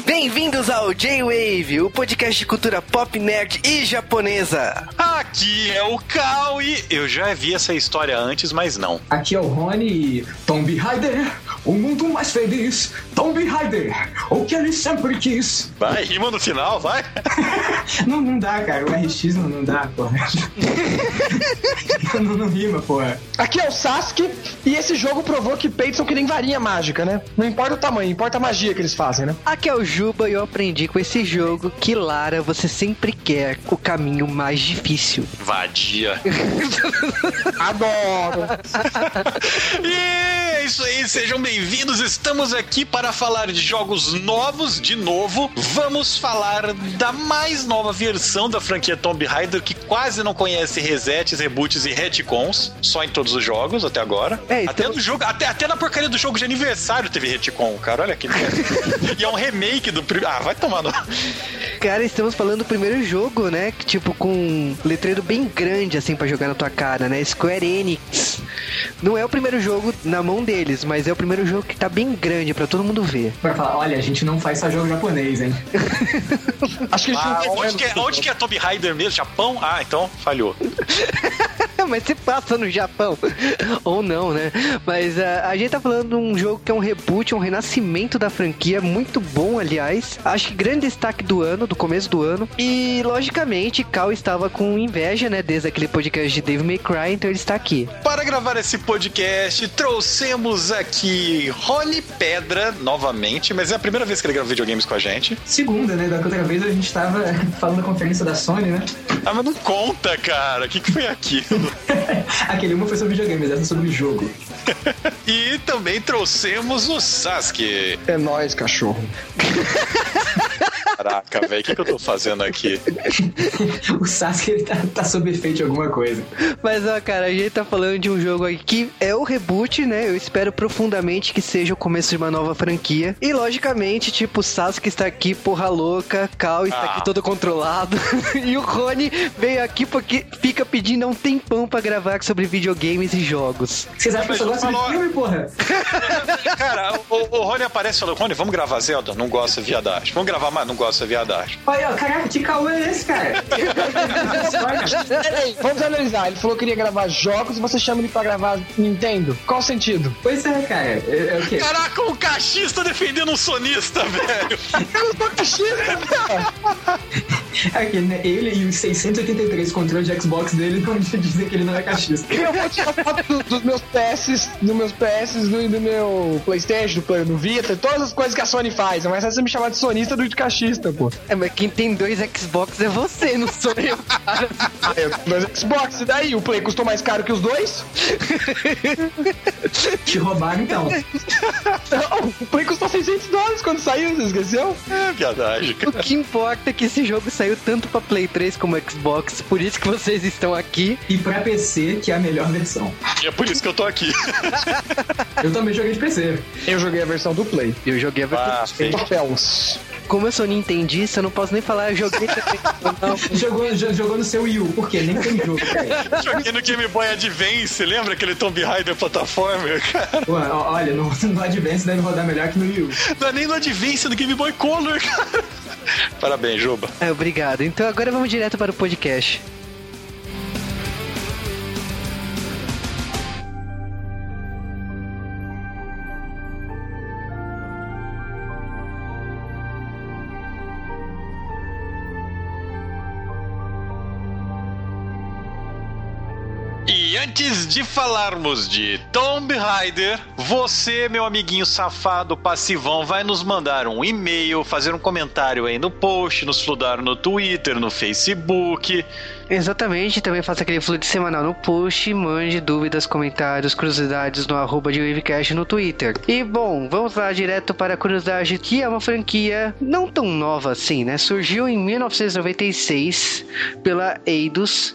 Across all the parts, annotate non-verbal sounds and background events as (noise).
Bem-vindos ao J-Wave, o podcast de cultura pop, nerd e japonesa. Aqui é o Cal e eu já vi essa história antes, mas não. Aqui é o Rony e Tomb Raider, o mundo mais feliz. Tomb Raider, o que ele sempre quis. Vai, rima no final, vai. (laughs) não, não dá, cara. O RX não, não dá, porra. (laughs) não, não rima, porra. Aqui é o Sasuke e esse jogo provou que peitos são que nem varinha mágica, né? Não importa o tamanho, importa a magia que eles fazem, né? Aqui é o Juba e eu aprendi com esse jogo que, Lara, você sempre quer o caminho mais difícil. Vadia. (laughs) Adoro. e é isso aí, sejam bem-vindos. Estamos aqui para falar de jogos novos de novo. Vamos falar da mais nova versão da franquia Tomb Raider que quase não conhece resets, reboots e retcons, só em todos os jogos até agora. É, então... Até no jogo, até, até na porcaria do jogo de aniversário teve retcon, cara. Olha que (laughs) E é um remake do primeiro. Ah, vai tomar no. Cara, estamos falando do primeiro jogo, né? Tipo, com um letreiro bem grande, assim, para jogar na tua cara, né? Square Enix. Não é o primeiro jogo na mão deles, mas é o primeiro jogo que tá bem grande para todo mundo ver. Pra falar, olha, a gente não faz só jogo japonês, hein? (laughs) Acho que ah, onde, que é, onde que é Tomb Raider mesmo? Japão? Ah, então falhou. (laughs) mas se passa no Japão. (laughs) Ou não, né? Mas uh, a gente tá falando de um jogo que é um reboot, um renascimento da franquia, muito bom, aliás. Acho que grande destaque do ano, do começo do ano. E, logicamente, Cal estava com inveja, né? Desde aquele podcast de Dave May Cry, então ele está aqui. Para gravar esse podcast, trouxemos aqui Rony Pedra novamente, mas é a primeira vez que ele grava videogames com a gente. Segunda, né? Da outra vez a gente estava (laughs) falando da conferência da Sony, né? Ah, mas não conta, cara. O que, que foi aquilo? (laughs) Aquele uma foi sobre videogames, essa é sobre jogo. (laughs) e também trouxemos o Sasuke. É nóis, cachorro. Caraca, velho, o que, que, eu tô fazendo aqui? (laughs) o Sasuke ele tá, tá sob efeito de alguma coisa. Mas, ó, cara, a gente tá falando de um jogo aqui que é o reboot, né? Eu espero profundamente que seja o começo de uma nova franquia. E, logicamente, tipo, o Sasuke está aqui, porra louca, Cal está ah. aqui todo controlado. (laughs) e o Rony veio aqui porque fica pedindo há um tempão pra gravar sobre videogames e jogos. Vocês acham que eu só gosto falou... de filme, porra? cara, o, o Rony aparece e falou, Rony, vamos gravar Zelda? Não gosta de viadagem. Vamos gravar mais? Não gosta de viadagem. Olha, caraca, que caô é esse, cara? Peraí, vamos analisar. Ele falou que queria gravar jogos e você chama ele pra gravar Nintendo. Qual o sentido? Pois é, cara. É, é o quê? Caraca, um cachista defendendo um sonista, velho. eu não sou cachista, velho. Aqui, né? Ele e os 683 controles de Xbox dele vão dizer que ele não é cachista. Eu vou tirar foto dos meus PS, dos meus PS, do, do meu Playstation, do, do Vita, todas as coisas que a Sony faz. Mas você me chamar de sonista do de cachista, pô. É, mas quem tem dois Xbox é você, não sou eu, cara. É, dois Xbox, e daí? O Play custou mais caro que os dois? Te roubaram então. Não, o Play custou 600 dólares quando saiu, você esqueceu? É verdade. O que importa é que esse jogo saiu tanto pra Play 3 como Xbox, por isso que vocês estão aqui. E pra PC, que é a melhor versão. E é por isso que eu tô aqui. eu também joguei de PC. Eu joguei a versão do Play. Eu joguei a versão ah, do papéis. Como eu sou nintendista, eu não posso nem falar, eu joguei (laughs) jogou, jogou no seu Wii U, por quê? Nem tem jogo. (laughs) joguei no Game Boy Advance, lembra aquele Tomb Raider plataforma, cara? Ué, olha, no, no Advance deve rodar melhor que no Wii U. Não é nem no Advance, no Game Boy Color, cara. Parabéns, Juba. É, obrigado. Então agora vamos direto para o podcast. Antes de falarmos de Tomb Raider, você, meu amiguinho safado passivão, vai nos mandar um e-mail, fazer um comentário aí no post, nos fludar no Twitter, no Facebook Exatamente, também faça aquele fluxo semanal no post, mande dúvidas, comentários, curiosidades no arroba de Wavecast no Twitter. E bom, vamos lá direto para a curiosidade, que é uma franquia não tão nova assim, né? Surgiu em 1996 pela Eidos.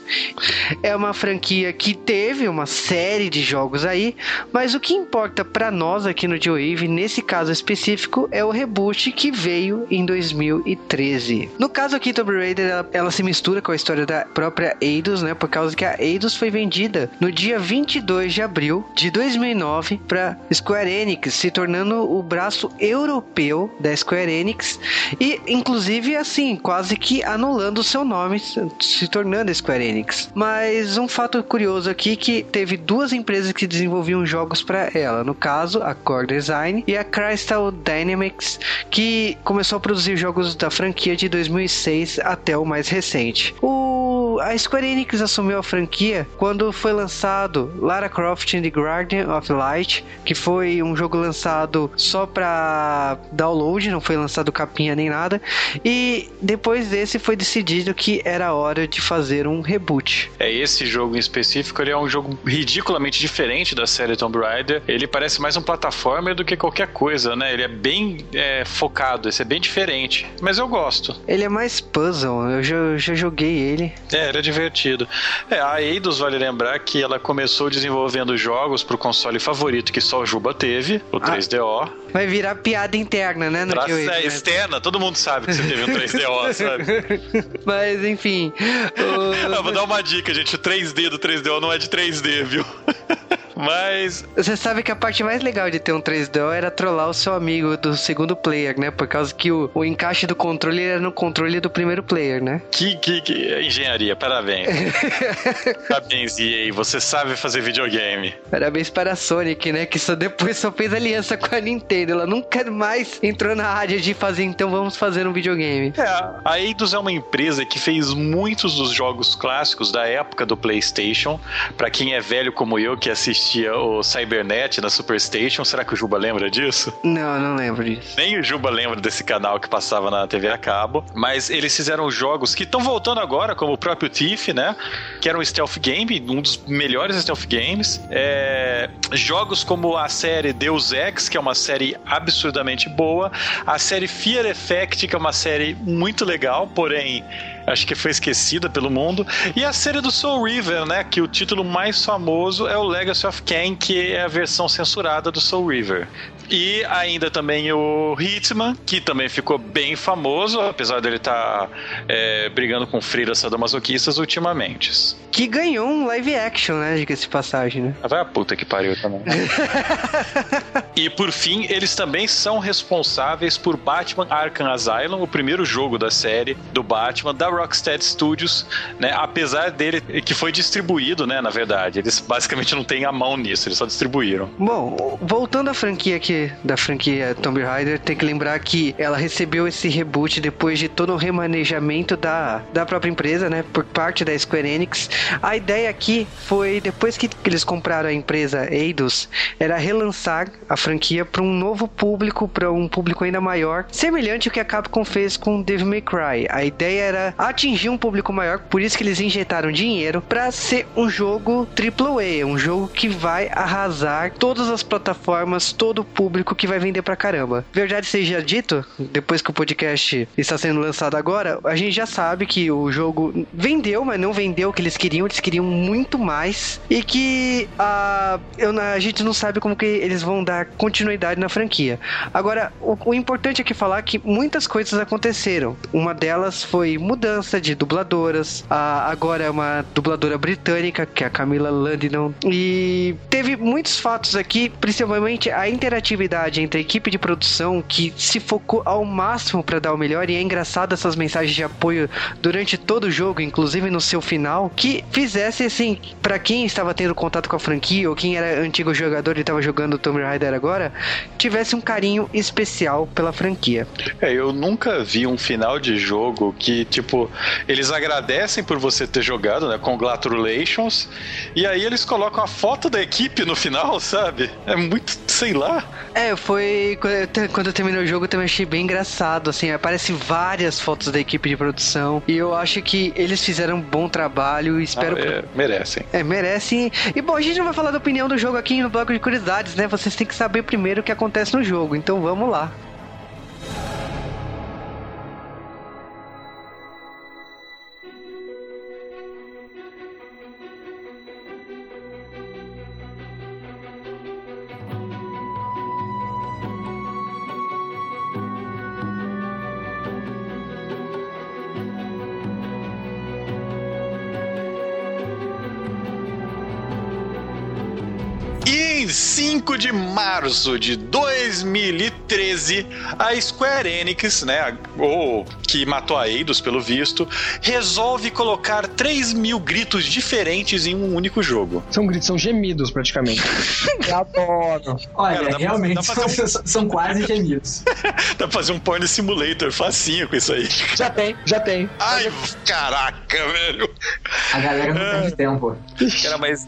É uma franquia que teve uma série de jogos aí, mas o que importa para nós aqui no G-Wave, nesse caso específico, é o reboot que veio em 2013. No caso aqui, Tomb Raider, ela, ela se mistura com a história da própria Eidos, né? Por causa que a Eidos foi vendida no dia 22 de abril de 2009 para Square Enix, se tornando o braço europeu da Square Enix e, inclusive, assim, quase que anulando o seu nome, se tornando Square Enix. Mas um fato curioso aqui que teve duas empresas que desenvolviam jogos para ela, no caso a Core Design e a Crystal Dynamics, que começou a produzir jogos da franquia de 2006 até o mais recente. O a Square Enix assumiu a franquia quando foi lançado Lara Croft and the Guardian of Light, que foi um jogo lançado só para download, não foi lançado capinha nem nada. E depois desse foi decidido que era hora de fazer um reboot. É esse jogo em específico, ele é um jogo ridiculamente diferente da série Tomb Raider. Ele parece mais um plataforma do que qualquer coisa, né? Ele é bem é, focado, esse é bem diferente. Mas eu gosto. Ele é mais puzzle, eu já, já joguei ele. É, é divertido. É, a Eidos vale lembrar que ela começou desenvolvendo jogos pro console favorito que só o Juba teve, o 3DO. Vai virar piada interna, né? No Pra que eu- é, externa, todo mundo sabe que você teve um 3DO, (laughs) sabe? Mas enfim. o- (laughs) Eu vou dar uma dica, gente. O 3D do 3DO não é de 3D, viu? (laughs) Mas Você sabe que a parte mais legal de ter um 3DO era trollar o seu amigo do segundo player, né? Por causa que o, o encaixe do controle era no controle do primeiro player, né? que, que, que engenharia, parabéns. (laughs) parabéns, EA, você sabe fazer videogame. Parabéns para a Sonic, né? Que só depois só fez aliança com a Nintendo. Ela nunca mais entrou na área de fazer, então vamos fazer um videogame. É, a Eidos é uma empresa que fez muitos dos jogos clássicos da época do PlayStation. Pra quem é velho como eu, que assistia o Cybernet na Superstation, será que o Juba lembra disso? Não, não lembro disso. Nem o Juba lembra desse canal que passava na TV a cabo, mas eles fizeram jogos que estão voltando agora, como o próprio Thief, né? Que era um stealth game, um dos melhores stealth games. É, Jogos como a série Deus Ex, que é uma série absurdamente boa. A série Fear Effect, que é uma série muito legal, porém acho que foi esquecida pelo mundo. E a série do Soul River, né? Que o título mais famoso é o Legacy of Kain, que é a versão censurada do Soul River. E ainda também o Hitman, que também ficou bem famoso, apesar dele estar brigando com freiras sadomasoquistas ultimamente. Que ganhou um live action, né? Diga-se de passagem, né? Vai a puta que pariu também. (laughs) e por fim, eles também são responsáveis por Batman Arkham Asylum, o primeiro jogo da série do Batman, da Rocksteady Studios, né? Apesar dele, que foi distribuído, né? Na verdade, eles basicamente não têm a mão nisso, eles só distribuíram. Bom, voltando à franquia da franquia Tomb Raider, tem que lembrar que ela recebeu esse reboot depois de todo o remanejamento da, da própria empresa, né? Por parte da Square Enix. A ideia aqui foi, depois que eles compraram a empresa Eidos, era relançar a franquia para um novo público, para um público ainda maior, semelhante ao que a Capcom fez com Devil May Cry. A ideia era atingir um público maior, por isso que eles injetaram dinheiro para ser um jogo AAA, um jogo que vai arrasar todas as plataformas, todo o público que vai vender pra caramba. Verdade seja dito, depois que o podcast está sendo lançado agora, a gente já sabe que o jogo vendeu, mas não vendeu o que eles queriam, eles queriam muito mais e que a, eu, a gente não sabe como que eles vão dar continuidade na franquia. Agora, o, o importante aqui falar que muitas coisas aconteceram. Uma delas foi mudança de dubladoras, a, agora é uma dubladora britânica, que é a Camila Landon, e teve muitos fatos aqui, principalmente a interatividade entre a equipe de produção que se focou ao máximo para dar o melhor, e é engraçado essas mensagens de apoio durante todo o jogo, inclusive no seu final, que fizesse assim, para quem estava tendo contato com a franquia ou quem era antigo jogador e estava jogando Tomb Raider agora, tivesse um carinho especial pela franquia. É, eu nunca vi um final de jogo que, tipo, eles agradecem por você ter jogado, né? Congratulations. E aí eles colocam a foto da equipe no final, (laughs) sabe? É muito, sei lá. É, foi. Quando eu, terminei o jogo, eu também achei bem engraçado. Assim, aparece várias fotos da equipe de produção. E eu acho que eles fizeram um bom trabalho. Espero. Ah, é, merecem. É, merecem. E bom, a gente não vai falar da opinião do jogo aqui no bloco de curiosidades, né? Vocês têm que saber primeiro o que acontece no jogo. Então vamos lá. 5 de março de 2013, a Square Enix, né, ou que matou a Eidos pelo visto, resolve colocar 3 mil gritos diferentes em um único jogo. São gritos, são gemidos praticamente. (laughs) Eu adoro. Olha, Cara, realmente pra fazer são, são quase gemidos. (laughs) Dá pra fazer um porn simulator facinho com isso aí. Já tem, já tem. Ai, caraca, velho. A galera não É. perde tempo. Cara, mas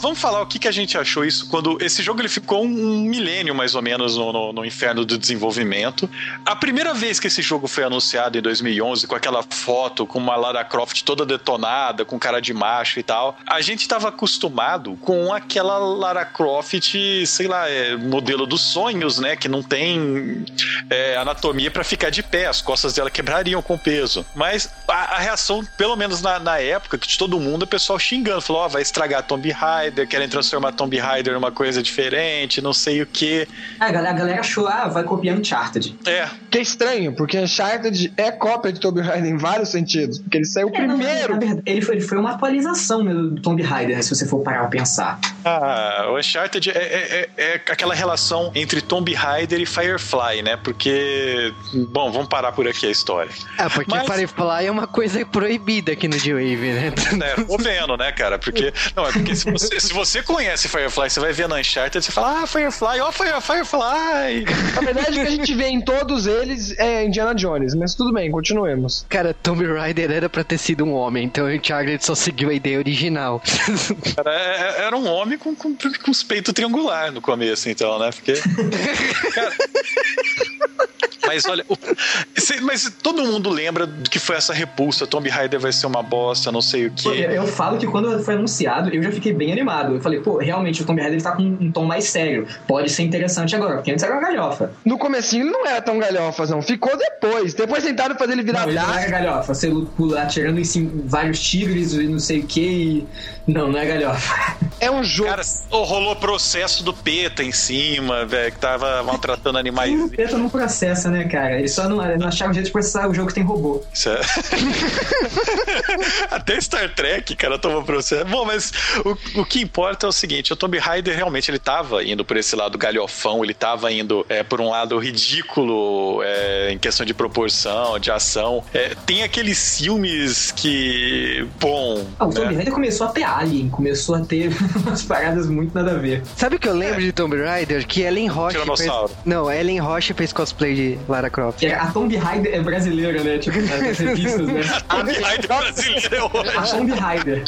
vamos falar o que, que a gente achou isso quando esse jogo ele ficou um, milênio mais ou menos no, no- no inferno do desenvolvimento. A primeira vez que esse jogo foi anunciado em 2011 com aquela foto com uma Lara Croft toda detonada, com cara de macho e tal, a gente estava acostumado com aquela Lara Croft, sei lá, é, modelo dos sonhos, né, que não tem é, anatomia para ficar de pé, as costas dela quebrariam com peso. Mas a, a reação, pelo menos na, na época, que de todo mundo, o pessoal xingando, falou: ó, vai estragar Tomb Raider, querem transformar Tomb Raider numa coisa diferente, não sei o que. A galera, a galera achou, ah, vai copiar Uncharted. É, Que é estranho, porque Uncharted é cópia de Tomb Raider em vários sentidos. Porque ele saiu É, primeiro. na verdade, ele foi, ele foi uma atualização mesmo do Tomb Raider, né, se você for parar pra pensar. Ah, o Uncharted é, é- é- é aquela relação entre Tomb Raider e Firefly, né? Porque, bom, vamos parar por aqui a história. Ah, porque Mas- Firefly é uma coisa proibida aqui no D-Wave, né? É, tô vendo, né, cara? Porque, não, é porque se você, se você conhece Firefly, você vai ver na Uncharted, você fala, ah, Firefly, ó, Fire, Firefly. Na verdade, o que a gente vê em todos eles é Indiana Jones. Mas tudo bem, continuemos. Cara, Tomb Raider era pra ter sido um homem, então o Uncharted só seguiu a ideia original. (laughs) Cara, é- era um homem com, com, com os peitos triangular no começo, então, né? Porque. Cara, mas olha, o- mas todo mundo lembra do que foi essa repulsa. Tomb Raider vai ser uma bosta, não sei o quê. Eu, eu falo que quando foi anunciado, eu já fiquei bem animado. Eu falei, pô, realmente o Tomb Raider tá com um tom mais sério. Pode ser interessante agora, porque antes era uma galhofa. No comecinho ele não era tão galhofas, não. Ficou depois. Depois tentaram fazer ele virar Não, ele não era galhofa. Você pular atirando em cima vários tigres e não sei o que. E... Não, não é galhofa. (laughs) É um jogo. Cara, oh, rolou processo do PETA em cima, velho, que tava maltratando animais. (laughs) O Peta não processa, né, cara? Eles só não, não acharam jeito de processar o jogo que tem robô. Isso é- (laughs) Até Star Trek, cara, tomou processo. Bom, mas o, o que importa é o seguinte: o Tomb Raider realmente ele tava indo por esse lado galhofão, ele tava indo é, por um lado ridículo é, em questão de proporção, de ação. É, tem aqueles filmes que. Bom. Ah, o Tomb né? Raider começou a ter Alien, começou a ter (laughs) umas paradas muito nada a ver. Sabe o que eu lembro de Tomb Raider? Que Ellen Roche fez... Não, Ellen Roche fez cosplay de Lara Croft. Que A Tomb Raider é brasileira, né? Tipo, nas revistas, né? (laughs) Tomb Raider é A ótimo. Tomb Raider.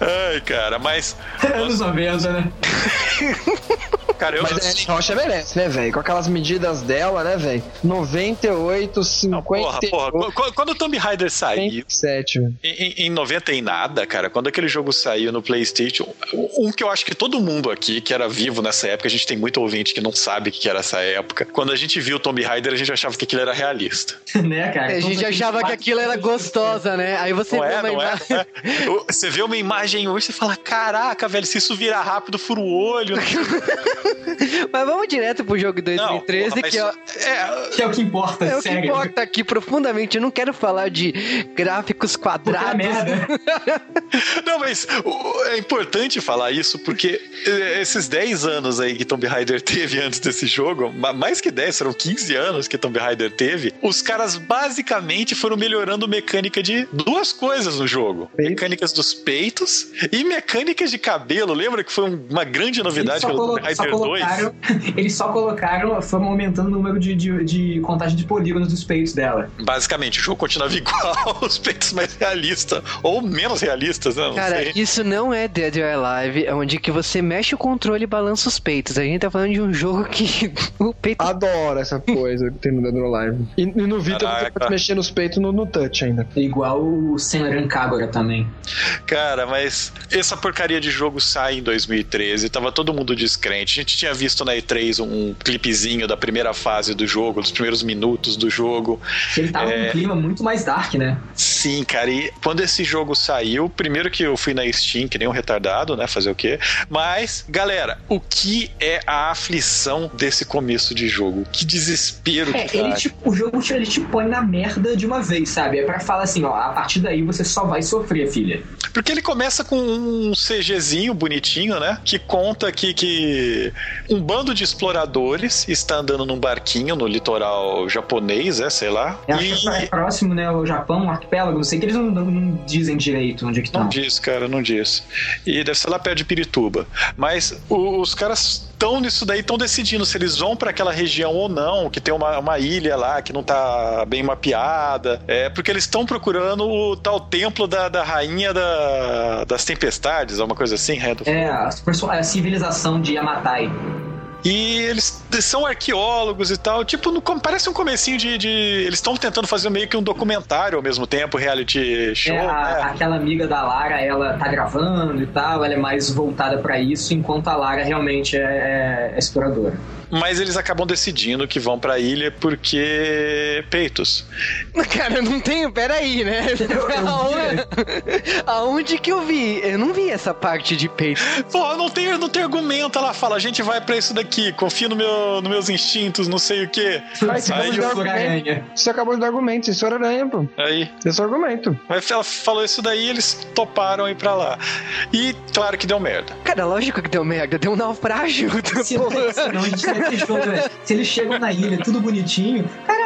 Ai, cara, mas. (laughs) Anos 90, né? (laughs) Cara, eu. Mas a Ellen Rocha merece, né, velho? Com aquelas medidas dela, né, velho? 98, Não, porra, 58, porra. Qu- Quando o Tomb Raider saiu, 27, velho. Em, em 90 e nada, cara, quando aquele jogo saiu no PlayStation, um que eu acho que todo mundo aqui que era vivo nessa época, a gente tem muito ouvinte que não sabe o que era essa época. Quando a gente viu o Tomb Raider, a gente achava que aquilo era realista. (laughs) né, cara? A gente Todos achava que aquilo era gostosa, né? Aí você Não vê é, uma é? imagem. (laughs) O- Você vê uma imagem hoje e fala: caraca, velho, se isso virar rápido, fura o olho. (laughs) (laughs) Mas vamos direto pro jogo de Não, 2013, porra, mas que é, é, Que é o que importa, é o que sério. importa aqui profundamente. Eu não quero falar de gráficos é quadrados. merda. (laughs) Não, mas o- é importante falar isso porque eh, esses 10 anos aí que Tomb Raider teve antes desse jogo, ma- mais que 10, foram 15 anos que Tomb Raider teve, os caras basicamente foram melhorando mecânica de duas coisas no jogo. Peito. Mecânicas dos peitos e mecânicas de cabelo. Lembra que foi um- uma grande novidade pelo Tomb Raider 2? Colocaram, (laughs) eles só colocaram, foram aumentando o número de, de, de contagem de polígonos dos peitos dela. Basicamente, o jogo continuava (laughs) igual, os peitos mais realistas, ou menos realistas, né? Não Cara, sei. isso não é Dead or Alive, onde que você mexe o controle e balança os peitos. A gente tá falando de um jogo que (laughs) o peito Adoro essa coisa que tem no Dead or Alive. E, e no Vita você pode mexer nos peitos no, no touch ainda. Igual o Senran Kagura também. Cara, mas essa porcaria de jogo sai em 2013, tava todo mundo descrente. Gente tinha visto na E3 um clipezinho da primeira fase do jogo, dos primeiros minutos do jogo. Ele tava É. num clima muito mais dark, né? Sim, cara, e quando esse jogo saiu, primeiro que eu fui na Steam, que nem um retardado, né? Fazer o quê? Mas, galera, o que é a aflição desse começo de jogo? Que desespero É, que ele te, o jogo te, ele te põe na merda de uma vez, sabe? É pra falar assim, ó, a partir daí você só vai sofrer, filha. Porque ele começa com um CGzinho bonitinho, né? Que conta que, que um bando de exploradores está andando num barquinho no litoral japonês, é, sei lá. Eu acho que é próximo, né? O Japão, o arquipélago, não sei que eles não, não- dizem direito onde é que Não estão. diz, cara, não diz. E deve ser lá perto de Pirituba. Mas os caras estão nisso daí, estão decidindo se eles vão para aquela região ou não, que tem uma, uma ilha lá que não tá bem mapeada. É, porque eles estão procurando o tal templo da, da rainha da- das tempestades, alguma coisa assim, Redo? É, a, perso- a civilização de Yamatai. E eles são arqueólogos e tal. Tipo, no- parece um comecinho de. de- eles estão tentando fazer meio que um documentário ao mesmo tempo, reality show. É, a- né? Aquela amiga da Lara, ela tá gravando e tal, ela é mais voltada pra isso, enquanto a Lara realmente é, é exploradora. Mas eles acabam decidindo que vão pra ilha porque. Peitos. (laughs) Cara, eu não tenho, peraí, né? (laughs) Eu- eu Aonde, aonde que eu vi? Eu não vi essa parte de peito. Pô, não tem, não tem argumento. Ela fala: a gente vai pra isso daqui, confia no meu, nos meus instintos, não sei o quê. Aí você Aí acabou eu aranha. Você acabou de dar argumento, isso era aranha, pô. Aí. Esse é o argumento. Mas ela falou isso daí eles toparam ir pra lá. E claro que deu merda. Cara, lógico que deu merda, deu um naufrágio. Se, a gente Se eles chegam na ilha, tudo bonitinho. Caraca, e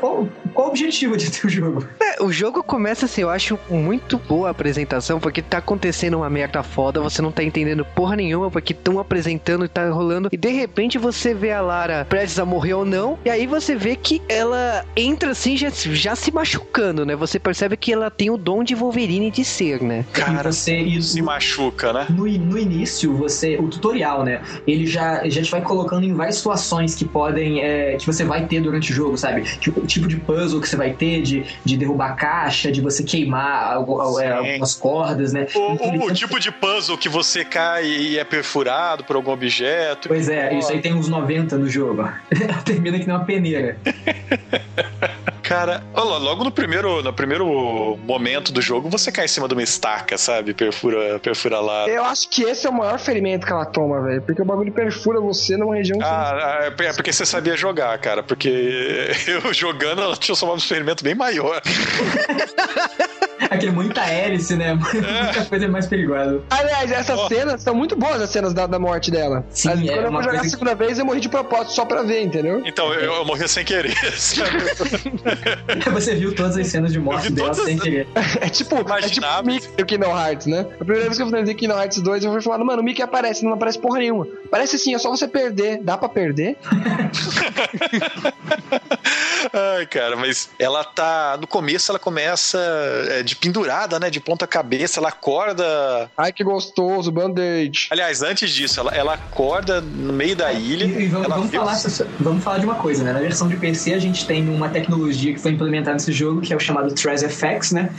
qual, qual o objetivo de ter o jogo? É, o jogo começa assim, eu acho muito boa a apresentação, porque tá acontecendo uma merda foda, você não tá entendendo porra nenhuma, porque estão apresentando e tá rolando, e de repente você vê a Lara prestes a morrer ou não, e aí você vê que ela entra assim, já, já se machucando, né? Você percebe que ela tem o dom de Wolverine de ser, né? Cara, você, e se machuca, né? no, no início, você. O tutorial, né? Ele já, já te vai colocando em várias situações que podem. é, que você vai ter durante o jogo, sabe? Tipo, o tipo de puzzle que você vai ter, de, de derrubar caixa, de você queimar algo- é, algumas cordas, né? O, Então, o- o sempre- tipo de puzzle que você cai e é perfurado por algum objeto. Pois é, isso aí tem uns 90 no jogo. (laughs) Termina que nem uma peneira. (laughs) Cara, olha logo no primeiro, no primeiro momento do jogo, você cai em cima de uma estaca, sabe? Perfura, perfura lá. Eu acho que esse é o maior ferimento que ela toma, velho. Porque o bagulho perfura você numa região que Ah, é é porque você sabia jogar, cara. Porque (laughs) eu jogando, ela tinha somado um experimento bem maior. (laughs) (laughs) Aquele muita hélice, né? (laughs) Muita coisa mais perigosa. Aliás, essas Ó. cenas são muito boas, as cenas da, da morte dela. Sim, Mas é quando eu uma vou jogar a segunda vez, eu morri de propósito só pra ver, entendeu? Então, eu, eu morri sem querer. (laughs) Você viu todas as cenas de morte dela todas sem as- querer. É tipo, é tipo Imaginável. o Mickey do Kingdom Hearts, né? A primeira vez que eu finalizei Kingdom Hearts 2, eu fui falando, mano, o Mickey aparece, não aparece porra nenhuma. Parece sim, é só você perder. Dá pra perder? Ai, cara, mas ela tá. No começo ela começa é, de pendurada, né? De ponta cabeça, ela acorda. Ai, que gostoso, band-aid. Aliás, antes disso, ela, ela acorda no meio da ilha. E, e vamos, vamos falar, os- vamos falar de uma coisa, né? Na versão de PC a gente tem uma tecnologia que foi implementada nesse jogo, que é o chamado TraceFX, né?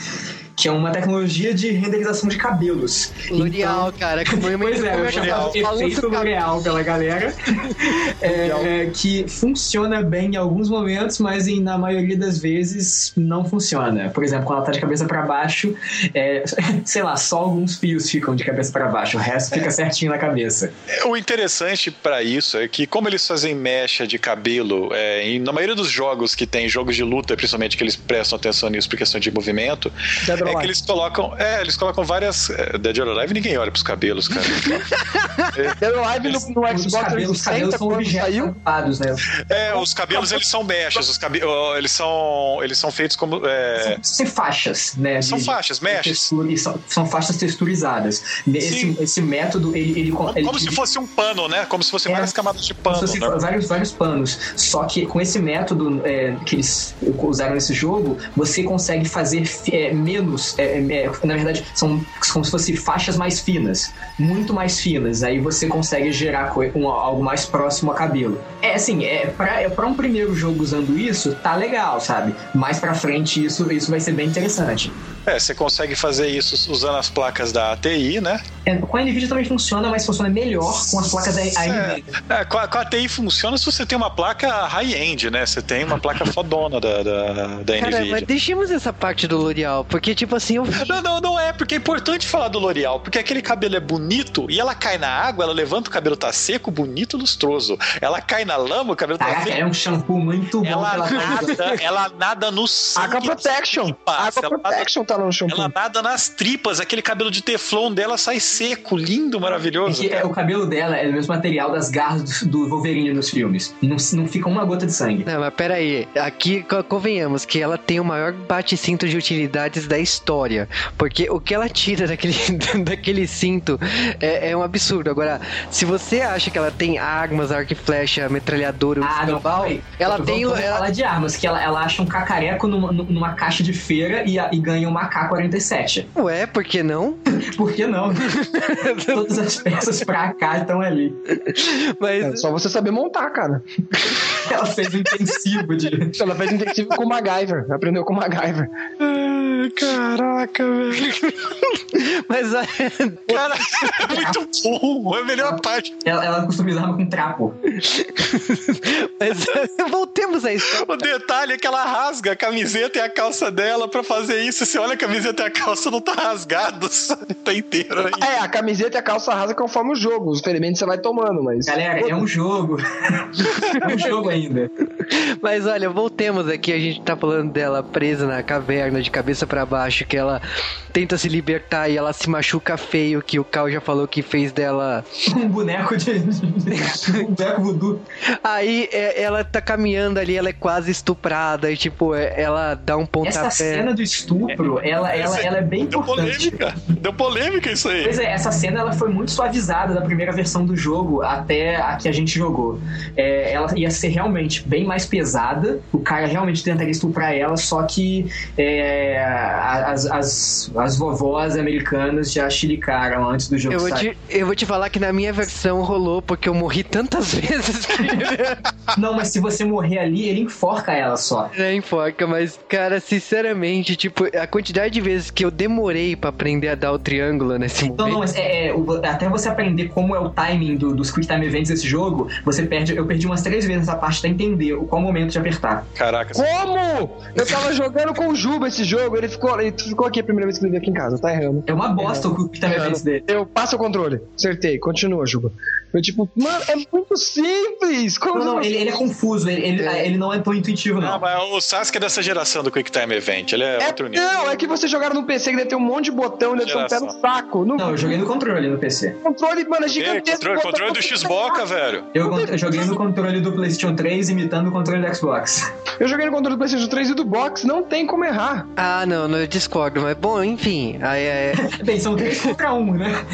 Que é uma tecnologia de renderização de cabelos. L'Oreal, cara, que foi (laughs) Pois é, eu chamava, efeito. L'Oreal pela galera, (laughs) é, é, que funciona bem em alguns momentos, mas em, na maioria das vezes não funciona. Por exemplo, quando ela tá de cabeça para baixo, é, (laughs) sei lá, só alguns fios ficam de cabeça para baixo, o resto fica certinho na cabeça. O interessante pra isso é que, como eles fazem mecha de cabelo, é, e na maioria dos jogos que tem, jogos de luta, principalmente que eles prestam atenção nisso por questão de movimento, Dead é que eles colocam. É, eles colocam várias. É, Dead or Alive ninguém olha pros cabelos, cara. (laughs) Dead or Alive no, no Os Xbox cabelos, os cabelos 360, são quando objetos saiu, ocupados, né? É, os cabelos eles são mechas, os cabe... ó, eles são eles são feitos como é, São faixas, né? São de- faixas, mechas. textura- são, são faixas texturizadas. Esse, esse método, ele. ele, como, ele como se fosse um pano, né? Como se fosse É. várias camadas de Como pano. se fosse né? vários, vários panos. Só que com esse método é, que eles usaram nesse jogo, você consegue fazer é, menos. É, é, na verdade, são como se fossem faixas mais finas. Muito mais finas. Aí você consegue gerar um- algo mais próximo a cabelo. É assim, é, pra, é, um primeiro jogo usando isso, tá legal, sabe? Mais pra frente, isso, isso vai ser bem interessante. É, você consegue fazer isso usando as placas da ATI, né? É, com a NVIDIA também funciona, mas funciona melhor com as placas da AMD. É, com, a, com a ATI funciona se você tem uma placa high-end, né? Você tem uma placa fodona da, da, da Cara, NVIDIA. mas deixemos essa parte do L'Oreal, porque, tipo assim, eu Não, não, não é, porque é importante falar do L'Oreal, porque aquele cabelo é bonito e ela cai na água, ela levanta o cabelo tá seco, bonito, lustroso. Ela cai na lama, o cabelo tá seco. é um shampoo muito bom Ela nada, ela nada no sangue. Aqua Protection. tripas. Aqua Ela nada- Protection tá no shampoo. Ela nada nas tripas, aquele cabelo de teflon dela sai seco, lindo, maravilhoso. é, o cabelo dela é do mesmo material das garras do, do Wolverine nos filmes. Não, não fica uma gota de sangue. Não, mas pera aí. Aqui, co- convenhamos que ela tem o maior bate-cinto de utilidades da história. Porque o que ela tira daquele, (laughs) daquele cinto é, é um absurdo. Agora, se você acha que ela tem armas, arco e flecha, metralhadora, Ah, não, calma aí. ela tem... Ela, falar de armas, que ela, ela acha um cacareco numa, numa caixa de feira e, a- e ganha uma K-47. Ué, por que não? (laughs) Por que não? (laughs) Todas as peças pra cá estão ali. Mas... É só você saber montar, cara. (laughs) Ela fez um intensivo de. Ela fez intensivo com o MacGyver. Aprendeu com o MacGyver. Caraca, velho. Mas olha, Cara, é muito bom. É a melhor parte. Ela, ela customiza arma com trapo. mas voltemos a isso. O detalhe é que ela rasga a camiseta e a calça dela pra fazer isso. Você olha a camiseta e a calça não tá rasgado, (laughs) sabe? tá inteiro aí. É, a camiseta e a calça rasa conforme o jogo. Os ferimentos você vai tomando, mas. Galera, é um jogo. (laughs) é um jogo ainda. Mas olha, voltemos aqui. A gente tá falando dela presa na caverna, de cabeça pra baixo, que ela tenta se libertar e ela se machuca feio, que o Cal já falou que fez dela. Um boneco de. (laughs) um boneco voodoo. Aí é, ela tá caminhando ali, ela é quase estuprada e tipo, é, ela dá um pontapé. Essa cena do estupro, ela, ela, ela é bem Deu importante. polêmica. Deu polêmica isso aí. Pois é, essa cena ela foi muito suavizada da primeira versão do jogo até a que a gente jogou. É, ela ia ser realmente bem mais pesada, o cara realmente tentaria estuprar ela, só que é, as, as, as vovós americanas já chilicaram antes do jogo Eu vou, sair. te, eu vou te falar que na minha versão rolou, porque eu morri tantas (laughs) vezes que (laughs) Não, mas se você morrer ali, ele enforca ela só. é enfoca, mas, cara, sinceramente, tipo, a quantidade de vezes que eu demorei pra aprender a dar o triângulo nesse momento. Não, não, mas é, é, o- até você aprender como é o timing do- dos Quick Time Events desse jogo, você perde. Eu perdi umas três vezes essa parte até entender o qual momento de apertar. Caraca. Como? Eu tava jogando com o Juba esse jogo, ele ficou, ele ficou aqui a primeira vez que ele veio aqui em casa, tá errando. É uma bosta o Quick Time Events dele. Eu passo o controle. Acertei, continua, Juba. Eu tipo, mano, é muito simples. Como Não, não, ele, ele é confuso, ele, ele, ele não é tão intuitivo, Não, não. mas o Sasuke é dessa geração do Quick Time Event. Ele é, É, outro nível. não, é que você jogaram no PC que deve ter um monte de botão e deve ser um pé no saco. No Não, eu joguei no controle no PC. controle, mano, é gigantesco. controle, controle do Xboca, velho. Eu, eu joguei no controle do PlayStation 3 imitando o controle do Xbox. Eu joguei no controle do PlayStation 3 e do box, não tem como errar. Ah, não, não, eu discordo, mas bom, enfim. Aí é. (laughs) Bem, são três contra um, né?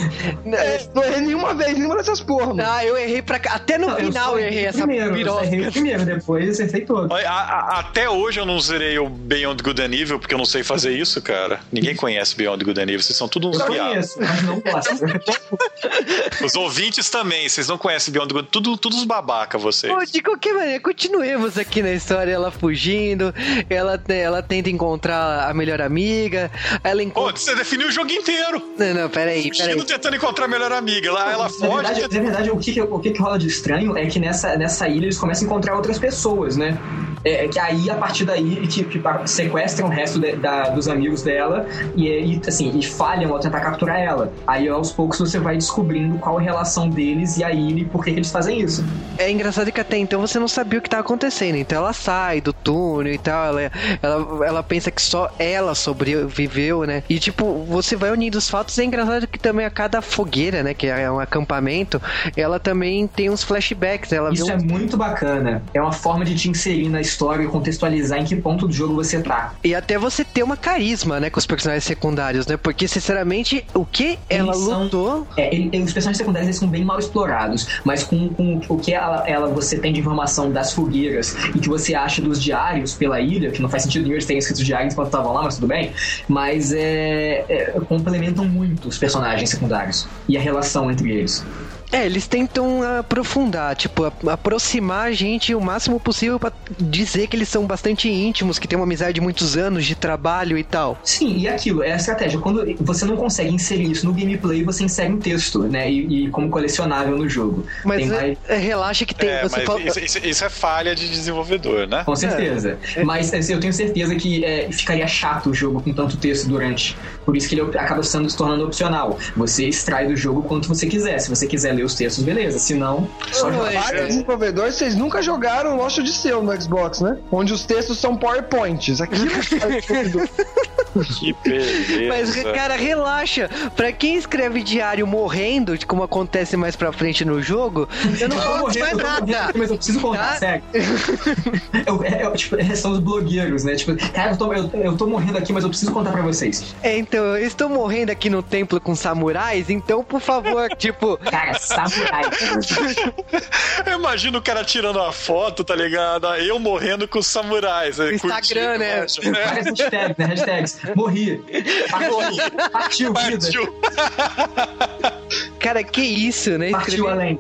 É, não errei nenhuma vez, nenhuma dessas porra, Ah, eu errei pra cá. Até no Não, final só eu errei essa primeiro, eu errei primeiro, depois acertei todo. Olha, a- a- Até hoje eu não zerei o Beyond Good and Evil, porque eu não sei fazer isso, cara. Ninguém conhece Beyond Good and Evil, vocês são tudo uns Eu conheço, mas não gosto. (laughs) Os ouvintes também, vocês não conhecem Beyond Good, tudo, tudo os babaca vocês. Pô, de qualquer maneira, continuemos aqui na história, ela fugindo, ela, ela tenta encontrar a melhor amiga, ela Pô, encontra... você definiu o jogo inteiro. Não, não, peraí, peraí. Fugindo tentando encontrar a melhor amiga. Lá ela foge. verdade, na verdade, o, que, o que rola de estranho é que nessa, nessa ilha eles começam a encontrar outras pessoas, né? É, é que aí, a partir daí, que, que sequestram o resto de- da- dos amigos dela e, e, assim, e falham ao tentar capturar ela. Aí, aos poucos, você vai descobrindo qual a relação deles e a e por que, que eles fazem isso. É engraçado que até então você não sabia o que tava acontecendo. Então ela sai do túnel e tal. Ela, ela, ela pensa que só ela sobreviveu, né? E tipo, você vai unindo os fatos. É engraçado que também a cada fogueira, né? Que é um acampamento, ela também tem uns flashbacks. Ela Isso um- é muito bacana. É uma forma de te inserir na história e contextualizar em que ponto do jogo você tá. E até você ter uma carisma, né? Com os personagens secundários, né? Porque, sinceramente, o que ela são- lutou. É, ele- os personagens secundários eles são bem mal explorados, mas com, com o que ela, ela- você tem de informação das fogueiras e que você acha dos diários pela ilha, que não faz sentido nenhum eles terem escrito diários enquanto estavam lá, mas tudo bem, mas é, é, complementam muito os personagens secundários e a relação entre eles. É, eles tentam aprofundar, tipo, aproximar a gente o máximo possível pra dizer que eles são bastante íntimos, que tem uma amizade de muitos anos de trabalho e tal. Sim, e aquilo, é a estratégia. Quando você não consegue inserir isso no gameplay, você insere um texto, né? E, e como colecionável no jogo. Mas Tem é- mais- é, relaxa que tem. É, você mas fala- isso, isso- é falha de desenvolvedor, né? Com certeza. Mas assim, eu tenho certeza que é, ficaria chato o jogo com tanto texto durante. Por isso que ele acaba sendo, se tornando opcional. Você extrai do jogo quanto você quiser. Se você quiser ler os textos, beleza. Se não, só Não, jogar. é- Vários desenvolvedores, vocês nunca jogaram Lost de seu no Xbox, né? Onde os textos são PowerPoints. Aquilo (laughs) Que beleza. Mas, cara, relaxa. Pra quem escreve diário morrendo, como acontece mais pra frente no jogo, eu não Eu tô falo morrendo, mais eu tô morrendo, nada. mas eu preciso contar, Tá? sério. Eu- é- é- tipo, é, são os blogueiros, né? Tipo, cara, eu tô, eu, eu tô morrendo aqui, mas eu preciso contar pra vocês. É, então, eu estou morrendo aqui no templo com samurais, então, por favor, (laughs) tipo, Cara, samurai. (laughs) Eu imagino o cara tirando uma foto, tá ligado? Eu morrendo com os samurais. aí, Instagram, curtindo, né? Várias hashtags, né? Hashtags. Morri. Partiu, partiu vida. (laughs) Cara, que isso, né? Partiu além.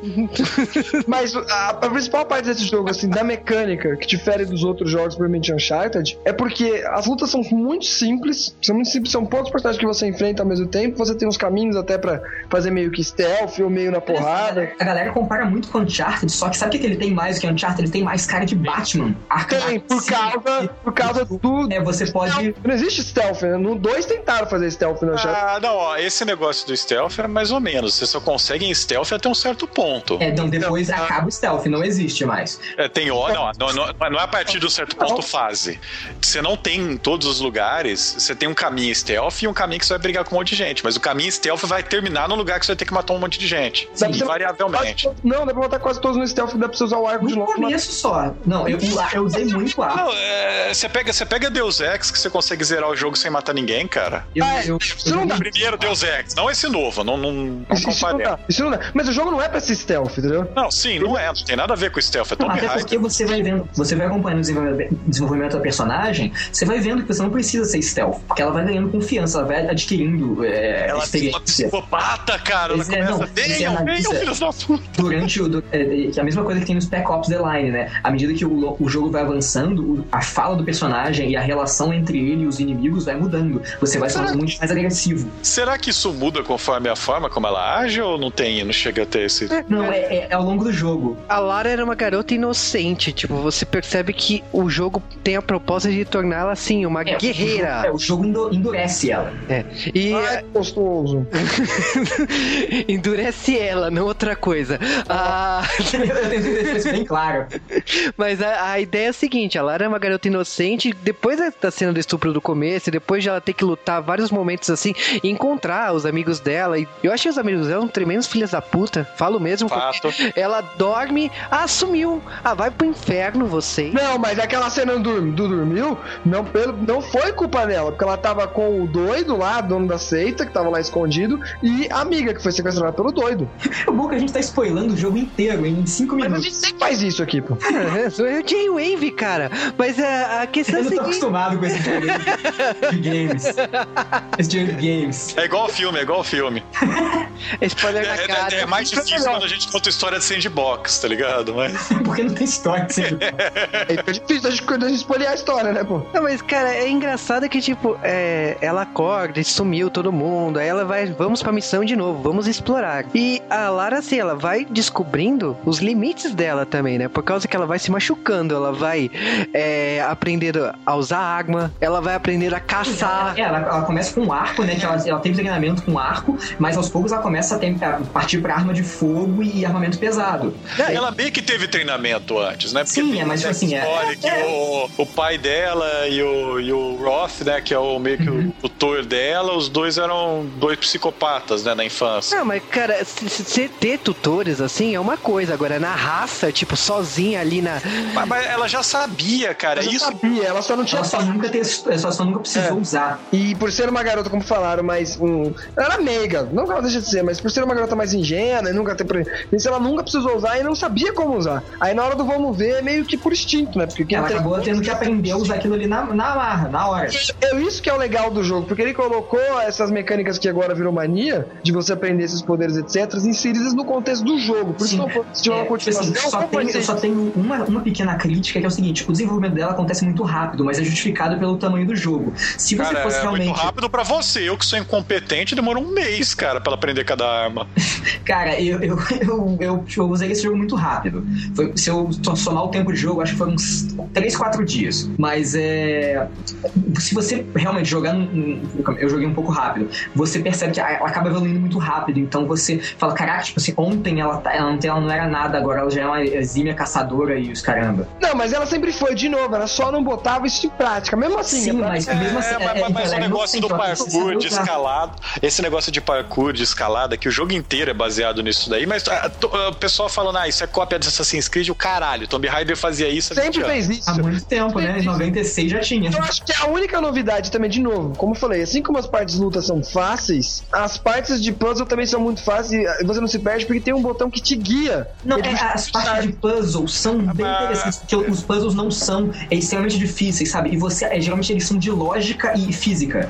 (laughs) Mas a, a principal parte desse jogo, assim, da mecânica que difere dos outros jogos, provavelmente Uncharted, é porque as lutas são muito simples. São muito simples, são poucos personagens que você enfrenta ao mesmo tempo. Você tem uns caminhos até pra fazer meio que stealth ou meio na porrada. A galera compara muito com Uncharted, só que sabe o que que ele tem mais do que Uncharted? Ele tem mais cara de Batman. Arkham Tem, por causa, por causa do. É, você pode. Não existe stealth, né? No 2 tentaram fazer stealth no Uncharted. Ah, não, ó, esse negócio do stealth é mais ou menos. Você só consegue em stealth até um certo ponto. É, não, depois acaba o stealth, não existe mais. É, tem hora, não, não, não, é a partir de um certo ponto fase. Você não tem em todos os lugares, você tem um caminho stealth e um caminho que você vai brigar com um monte de gente. Mas o caminho stealth vai terminar no lugar que você vai ter que matar um monte de gente. Dá pra você- Invariavelmente. Quase- Não, dá pra botar quase todos no stealth, dá pra você usar o arco de No longe. mas- começo só. Não, eu, eu usei muito arco. Não, é, você, pega, você pega Deus Ex que você consegue zerar o jogo sem matar ninguém, cara. Eu, Ah, é, eu, isso não dá. Primeiro Deus Ex, não esse novo, não, não, não Isso, isso não dá, isso não dá. Mas o jogo não é pra ser stealth, entendeu? Não, sim, não é, não tem nada a ver com stealth, é Tomb até porque você vai vendo, você vai acompanhando o desenvolvimento da personagem, você vai vendo que você não precisa ser stealth, porque ela vai ganhando confiança, ela vai adquirindo é, Ela é uma experiência. psicopata, cara. Ela é, começa, não, você venham, analisa- venham, filhos da puta. durante o. do- é, é, a mesma coisa que tem no Spec Ops The Line, né? À medida que o, o jogo vai avançando, o- a fala do personagem e a relação entre ele e os inimigos vai mudando. Você vai se tornando muito mais agressivo. Será que isso muda conforme a forma como ela age ou não tem, não chega a ter esse... Não, é, é- é ao longo do jogo. A Lara era uma garota inocente, tipo, você percebe que o jogo tem a proposta de torná-la assim, uma É, guerreira. É, o jogo endu- endurece ela. É. E Ai, gostoso. (laughs) endurece ela, não outra coisa. Ah, (laughs) Eu tenho que deixar isso bem claro. mas a, a ideia é a seguinte: a Lara é uma garota inocente, depois da- cena do estupro do começo, e depois de ela ter que lutar vários momentos assim, e encontrar os amigos dela. E eu acho que os amigos dela são tremendos filhas da puta, falo mesmo. Ela dorme, ah, sumiu. Ah, vai pro inferno você. Não, mas aquela cena do, do dormiu, não, pelo, não foi culpa dela, porque ela tava com o doido lá, dono da seita, que tava lá escondido, e a amiga que foi sequestrada pelo doido. O bom é que a gente tá spoilando o jogo inteiro em 5 Mas a minutos. gente sempre faz isso aqui, pô. É, (laughs) sou eu J-Wave, cara. Mas a, a questão é Eu não tô seguinte. acostumado com esse (laughs) jogo de games. Esse jogo de games. É igual filme, é igual filme. (laughs) É spoiler na É, cara. é- é mais difícil quando a gente conta história de sandbox, tá ligado? Mas... Porque não tem história de ser É fica difícil a gente, a gente escolher a história, né, pô? Não, mas, cara, é engraçado que, tipo, é, ela acorda e sumiu todo mundo. Aí ela vai, vamos pra missão de novo, vamos explorar. E a Lara, assim, ela vai descobrindo os limites dela também, né? Por causa que ela vai se machucando, ela vai é, aprender a usar arma, ela vai aprender a caçar. É, ela, ela começa com um arco, né? Que ela, ela tem treinamento com arco, mas aos poucos ela começa a, ter, a partir pra arma de fogo e armamento pesado. Ela meio que teve treinamento antes, né? Sim, é, mas, tem assim, é- que é- o, o pai dela e o, e o Roth, né? Que é o meio que Uhum. o tutor dela, os dois eram dois psicopatas, né? Na infância. Não, mas, cara, você ter tutores assim é uma coisa. Agora, na raça, tipo, sozinha ali na. Mas, mas ela já sabia, cara. Ela Isso sabia, ela só não tinha Ela só nunca, só, só nunca precisou É. usar. E por ser uma garota, como falaram, mas um, ela era meiga, não que ela deixa de ser, mas por ser uma garota mais ingênua e nunca ter. Isso ela nunca precisou usar e não sabia como usar. Aí na hora do vamos ver é meio que por instinto, né? Porque quem Ela tem- acabou tendo que aprender a usar aquilo ali na, na marra, na hora. É isso que é o legal do jogo, porque ele colocou essas mecânicas que agora virou mania, de você aprender esses poderes, etc., inseridas no contexto do jogo. Por isso Sim. não pode se tiver uma É, tipo assim, continuação. só tem, eu só tenho uma, uma pequena crítica que é o seguinte: o desenvolvimento dela acontece muito rápido, mas é justificado pelo tamanho do jogo. Se você Cara, fosse é realmente. muito rápido pra você. Eu que sou incompetente, demorou um mês, cara, pra ela aprender cada arma. (laughs) Cara, eu, eu, eu, eu, eu usei esse jogo muito rápido. Foi, se eu somar o tempo de jogo, acho que foi uns 3, 4 dias. Mas é. Se você realmente jogar. Eu joguei um pouco rápido. Você percebe que ela acaba evoluindo muito rápido. Então você fala, caraca, tipo assim, ontem ela, tá- ela, ontem ela não era nada, agora ela já é uma exímia caçadora e os caramba. Não, mas ela sempre foi, de novo, ela só não botava isso em prática. Mesmo assim, Sim, mas prática- mesmo assim. É, mas, é, mas ela o é negócio do parkour, de escalado, esse negócio de parkour, de escalada, que o jogo inteiro é baseado nisso daí, mas ah, ah, o pessoal falando, ah, isso é cópia de Assassin's Creed, o caralho, Tomb Raider fazia isso há 20 sempre fez isso. Há muito tempo, né? Em 96 já tinha. Eu acho que a única novidade também, de novo, como eu falei, assim como as partes de luta são fáceis, as partes de puzzle também são muito fáceis e você não se perde porque tem um botão que te guia. Não, é, as partes de puzzle são bem Ah. interessantes, porque os puzzles não são é, extremamente difíceis, sabe? E você, é, geralmente eles são de lógica e física.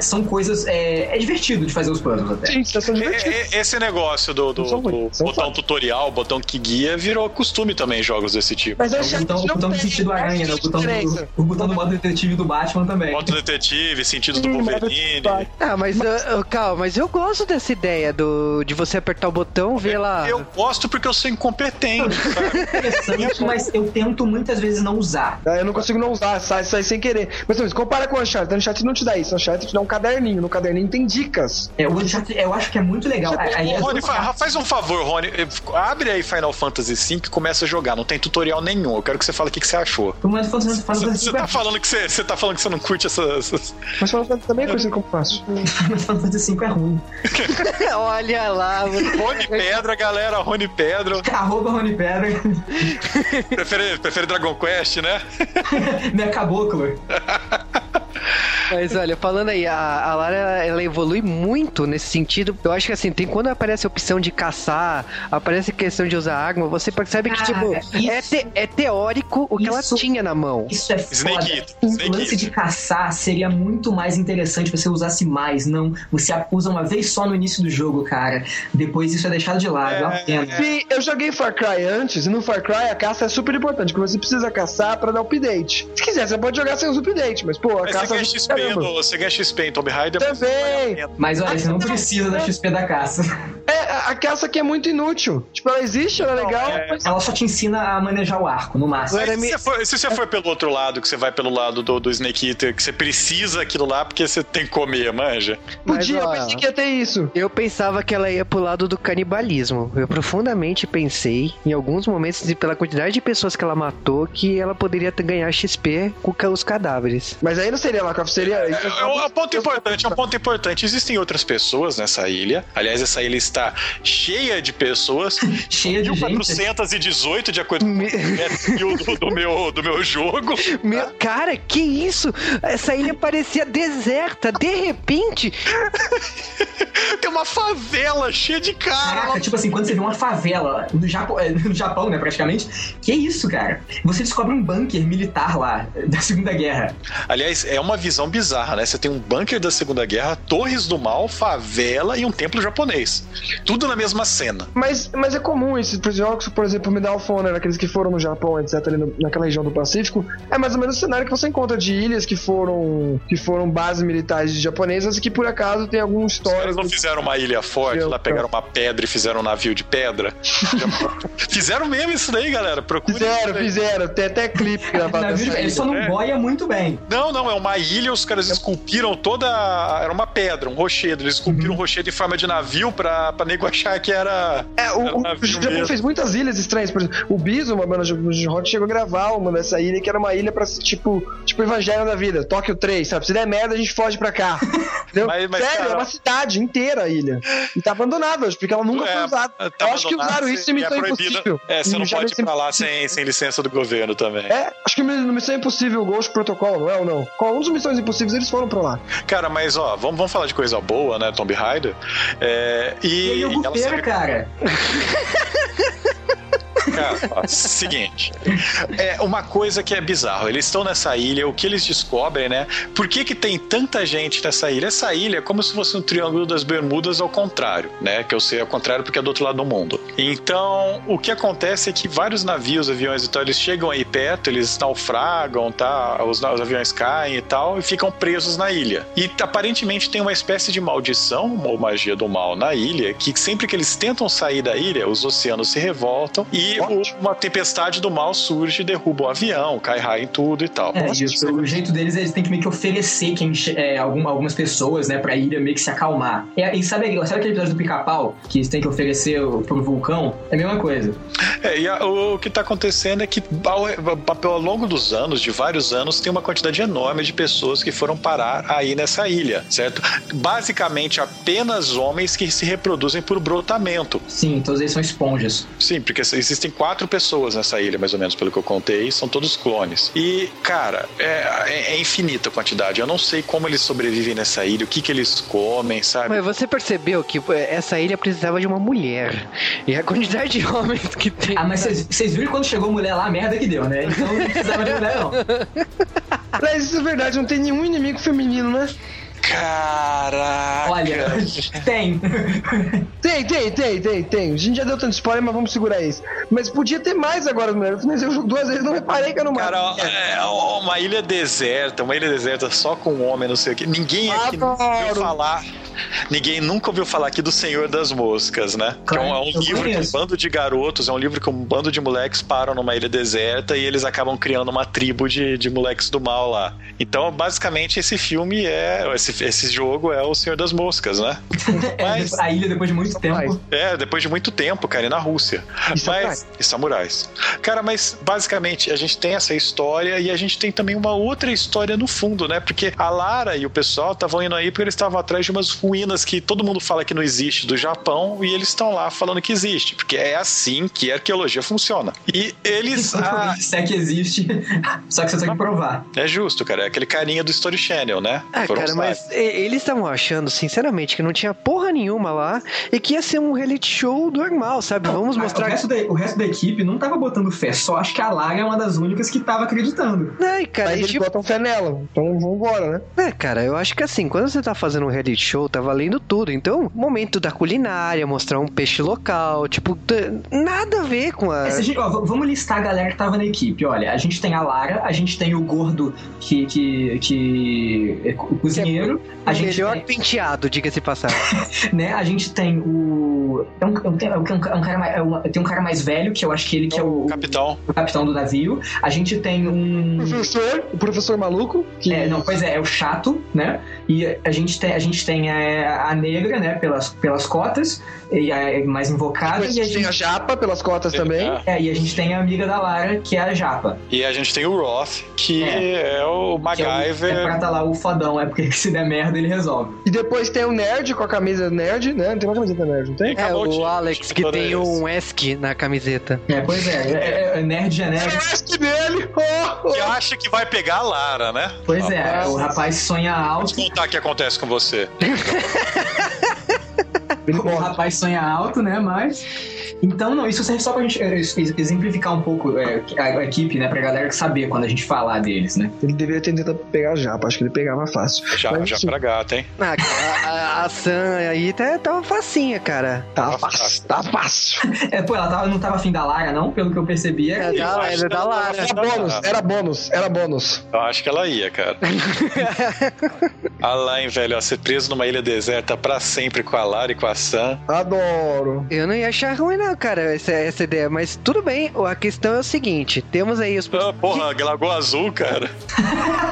São coisas. É, é divertido de fazer os puzzles até. Sim, são divertidos. e- Esse negócio do, do- do botão tutorial, botão que guia, virou costume também em jogos desse tipo. Mas É eu o achei que botão, o botão do sentido aranha, né? O botão do, o botão do modo detetive do Batman também. Moto detetive, sentido do mas- Wolverine. Ah, mas, ah, ah, calma, mas eu gosto dessa ideia do, de você apertar o botão, ver lá. Eu gosto porque eu sou incompetente, (laughs) sabe? É interessante, mas eu tento muitas vezes não usar. Ah, Eu não consigo não usar, sai, sai sem querer. Mas então, compara com o Uncharted. O Uncharted não te dá isso. O Uncharted te dá um caderninho. No caderninho tem dicas. É, o Uncharted, eu acho que é muito legal. Aí, Rony, fa- faz um favor, Rony. Abre aí Final Fantasy V e começa a jogar. Não tem tutorial nenhum. Eu quero que você fale o que, que você achou. Mas Final Você, você tá falando que você, você tá falando que você não curte essas. essas- Mas Final Fantasy também é conhecido como fácil. (laughs) Final Fantasy V é ruim. (laughs) Olha lá, você- Rony Pedra, galera, Rony Pedra. (laughs) Arroba Rony Pedra, Prefere, prefere Dragon Quest, né? (laughs) né? Caboclo. (laughs) Mas olha, falando aí, a, a Lara ela evolui muito nesse sentido. Eu acho que assim, tem quando aparece a opção de caçar, aparece a questão de usar arma, você percebe que, Cara, tipo, é, isso- te- é teórico o que ela isso- tinha na mão. Isso é Snake foda. O Snake lance de caçar seria muito mais interessante se você usasse mais. Não, você usa uma vez só no início do jogo, cara. Depois isso é deixado de lado. É, uma pena. Sim, eu joguei Far Cry antes, e no Far Cry a caça é super importante, porque você precisa caçar pra dar update. Se quiser, você pode jogar sem os updates, mas pô, a Mas caça ganha XP, no, você ganha XP em Tomb Raider. Também. Mas olha, você não precisa da XP da caça. É, a- caça aqui é muito inútil. Tipo, ela existe, ela é legal, é. mas Ela só te ensina a manejar o arco, no máximo. Mas se, você for, se você for pelo outro lado, que você vai pelo lado do, do Snake Eater, que você precisa aquilo lá porque você tem que comer, manja. podia, Mas, eu pensei que ia ter isso. Eu pensava que ela ia pro lado do canibalismo. Eu profundamente pensei, em alguns momentos, e pela quantidade de pessoas que ela matou, que ela poderia ganhar XP com os cadáveres. Mas aí não seria Lacroft, seria. É, é um ponto importante, é um ponto importante. Existem outras pessoas nessa ilha. Aliás, essa ilha está cheia de pessoas. (laughs) Cheia de gente. 1418, de acordo com o Me- do, do meu, do meu jogo. Meu, cara, que isso? Essa ilha parecia deserta. De repente, (laughs) Tem uma favela cheia de cara. Caraca, tipo assim, quando você vê uma favela no Japão, é, no Japão, né, praticamente. Que isso, cara? Você descobre um bunker militar lá, da Segunda Guerra. Aliás, é uma visão bizarra, né? Você tem um bunker da Segunda Guerra, torres do mal, favela e um templo japonês. Tudo na mesma cena. Mas, mas é comum isso. Por jogos, por exemplo, Medal of Honor, aqueles que foram no Japão, etc., ali no- naquela região do Pacífico, é mais ou menos o cenário que você encontra de ilhas que foram, que foram bases militares japonesas e que por acaso tem algum Os caras histórico. não fizeram uma ilha forte, lá pegaram uma pedra e fizeram um navio de pedra. (laughs) fizeram mesmo isso daí, galera. Procure. Fizeram, fizeram. Tem até clipe gravado (laughs) Navio Ele só não É. boia muito bem. Não, não, é uma ilha, os caras esculpiram toda. Era uma pedra, um rochedo. Eles esculpiram um rochedo em forma de navio pra, pra nego achar que era. É, o, era o, o Japão mesmo. fez muitas ilhas estranhas. Por exemplo, o Biso, uma banda de rock, chegou a gravar uma dessa ilha que era uma ilha pra tipo, tipo Evangelho da Vida, Tóquio 3, sabe? Se der merda, a gente foge pra cá. (laughs) Entendeu? Mas- mas, Sério, cara- é uma cidade inteira a ilha. E tá abandonada porque ela nunca É, foi usada. tá Eu acho que usaram isso em e é Missão proibido. Impossível. É, você não pode ir pra lá sem, sem licença do governo também. É, acho que no Missão Impossível Ghost Protocol, não é ou não? Qual um dos Missões Impossíveis eles foram pra lá? Cara, mas ó, vamos, vamos falar de coisa boa, né, Tomb Raider? É, e é ela iogurteira, sabe- cara. (laughs) Cara, seguinte. É uma coisa que é bizarro. Eles estão nessa ilha, o que eles descobrem, né? Por que, que tem tanta gente nessa ilha? Essa ilha é como se fosse um triângulo das Bermudas ao contrário, né? Que eu sei ao contrário porque é do outro lado do mundo. Então, o que acontece é que vários navios, aviões e tal, eles chegam aí perto, eles naufragam, tá? Os, os aviões caem e tal, e ficam presos na ilha. E aparentemente tem uma espécie de maldição, ou magia do mal na ilha, que sempre que eles tentam sair da ilha, os oceanos se revoltam e o- uma tempestade do mal surge e derruba o avião, cai raio em tudo e tal. É, e o, o jeito deles, eles têm que meio que oferecer quem, é, algum- algumas pessoas, né, pra ilha meio que se acalmar. É, e sabe, sabe aquele episódio do pica-pau que eles têm que oferecer o- pro vulcão? É a mesma coisa. É, e a- o, que tá acontecendo é que ao, ao longo dos anos, de vários anos, tem uma quantidade enorme de pessoas que foram parar aí nessa ilha, certo? Basicamente apenas homens que se reproduzem por brotamento. Sim, todos eles são esponjas. Sim, porque existem quatro pessoas nessa ilha, mais ou menos, pelo que eu contei, são todos clones. E, cara, é, é- é infinita a quantidade. Eu não sei como eles sobrevivem nessa ilha, o que, que eles comem, sabe? Mas você percebeu que pô, essa ilha precisava de uma mulher. E a quantidade de homens que tem. Ah, mas vocês viram quando chegou a mulher lá, a merda que deu, né? Então não precisava de mulher, não. (laughs) Aliás, isso é verdade, não tem nenhum inimigo feminino, né? Caraca! Olha, (laughs) tem. Tem, tem, tem, tem, tem. A gente já deu tanto spoiler, mas vamos segurar isso. Mas podia ter mais agora, mulher. Eu finalizei o jogo duas vezes, não reparei que eu não mato. Cara, é uma ilha deserta, uma ilha deserta só com homem, não sei o que. Ninguém aqui nunca ouviu falar. Ninguém nunca ouviu falar aqui do Senhor das Moscas, né? Que é um, é um Claro, livro que um conheço. bando de garotos, é um livro que um bando de moleques param numa ilha deserta e eles acabam criando uma tribo de, de moleques do mal lá. Então, basicamente, esse filme é. Esse, esse jogo é o Senhor das Moscas, né? (laughs) Mas- A ilha, depois de muito tempo. É, depois de muito tempo, cara, e na Rússia. E mas, samurais. e samurais. Cara, mas basicamente a gente tem essa história e a gente tem também uma outra história no fundo, né? Porque a Lara e o pessoal estavam indo aí porque eles estavam atrás de umas ruínas que todo mundo fala que não existe do Japão e eles estão lá falando que existe, porque é assim que a arqueologia funciona. E eles. (laughs) ah, Se é que existe, (laughs) só que você tem que provar. é justo, cara. É aquele carinha do Story Channel, né? Ah, Foram cara, os mas eles estavam achando, sinceramente, que não tinha porra nenhuma lá e que ia ser um reality show normal, sabe? Vamos Ah, O mostrar. resto, da, o resto da equipe não tava botando fé, só acho que a Lara é uma das únicas que tava acreditando. Ai, cara, Mas eles tipo, botam fé nela. Então vambora, né? É, cara, eu acho que assim, quando você tá fazendo um reality show, tá valendo tudo. Então, momento da culinária, mostrar um peixe local, tipo, nada a ver com a. É, se a gente- ó, vamos listar a galera que tava na equipe. Olha, a gente tem a Lara, a gente tem o gordo que. que, que é co- A o gente melhor tem, penteado, diga-se passar. (laughs) né, a gente tem o. É um, é um, é um- é um cara mais, é um- tem um cara mais velho, que eu acho que ele que é o, Capitão. o capitão do navio. A gente tem um. Professor, o professor maluco, que É, não, pois é, é o chato, né? E a gente tem, a, gente tem a, a negra, né, pelas, pelas cotas, e a mais invocada, depois e a tem a gente, japa pelas cotas também. É. é, e a gente tem a amiga da Lara, que é a Japa. E a gente tem o Roth, que É. é, o Que é, o, MacGyver. é pra tá lá o fodão, é porque se der merda ele resolve. E depois tem o nerd com a camisa nerd, né? Não tem uma camiseta nerd, não tem? É, o Alex, que tem esse. um ESC na camiseta. É, pois é, é, é- é nerd genérico. Parece dele! Oh, oh. Que acha que vai pegar a Lara, né? Pois é, Rapaz, o rapaz sonha Vou alto, te contar o que acontece com você. (laughs) Ele (laughs) o rapaz sonha alto, né, mas... Então, não, isso serve só pra gente é, ex- exemplificar um pouco é, a, a equipe, né, pra galera saber quando a gente falar deles, né. Ele deveria ter tentado pegar a japa, acho que ele pegava fácil. Já, Mas, já assim, pra gata, hein? Ah, cara, a, a Sam aí tá, tava facinha, cara. Tá fácil, tá fácil. (laughs) É, pô, ela tava, não tava afim da Lara, não, pelo que eu percebi. É É, da, acho é da Lara. Era bônus, era bônus, era bônus. Eu acho que ela ia, cara. (laughs) Alain, velho, ó, ser preso numa ilha deserta pra sempre com a Lara e com a Sam. Adoro. Eu não ia achar ruim, não, cara, essa, essa ideia. Mas tudo bem, a questão é o seguinte: temos aí os. Ah, porra, Lagoa Azul, cara. (laughs)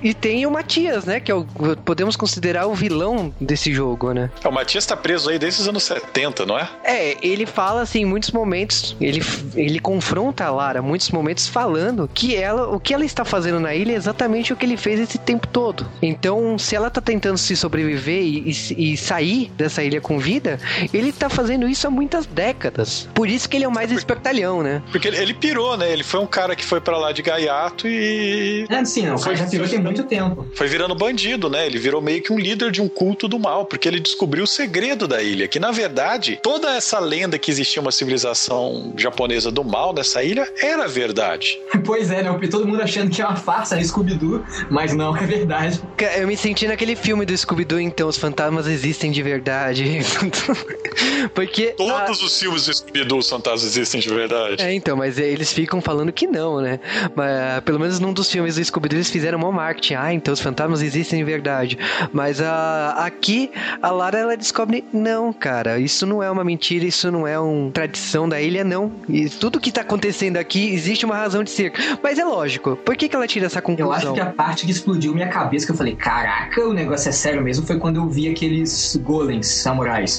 E tem o Matias, né? Que é o, podemos considerar o vilão desse jogo, né? É, O Matias tá preso aí desde os anos 70, não é? É, ele fala assim em muitos momentos, ele, ele confronta a Lara muitos momentos falando que ela, o que ela está fazendo na ilha é exatamente o que ele fez esse tempo todo. Então, se ela tá tentando se sobreviver e, e- e sair dessa ilha com vida, ele tá fazendo isso há muitas décadas. Por isso que ele é o mais espertalhão, né? Porque ele, ele pirou, né? Ele foi um cara que foi pra lá de gaiato e. É, sim, não, o cara já pirou tem muito tempo. Foi virando bandido, né? Ele virou meio que um líder de um culto do mal, porque ele descobriu o segredo da ilha, que na verdade, toda essa lenda que existia uma civilização japonesa do mal nessa ilha era verdade. (laughs) Pois é, né? Todo mundo achando que é uma farsa, né? Scooby-Doo, mas não, é verdade. Eu me senti naquele filme do Scooby-Doo, então, os fantasmas existem de verdade. (laughs) Porque. a- Todos os filmes do Scooby-Doo os fantasmas existem de verdade. É, então, mas eles ficam falando que não, né? Mas pelo menos num dos filmes do Scooby-Doo eles fizeram um marketing. Ah, então os fantasmas existem de verdade. Mas a, aqui, a Lara, ela descobre, não, cara, isso não é uma mentira, isso não é uma tradição da ilha, não. E tudo que tá acontecendo aqui, existe uma razão de ser. Mas é lógico, por que, que ela tira essa Eu conclusão? acho que a parte que explodiu minha cabeça, que eu falei, caraca, o negócio é sério mesmo, foi quando eu vi aqueles golems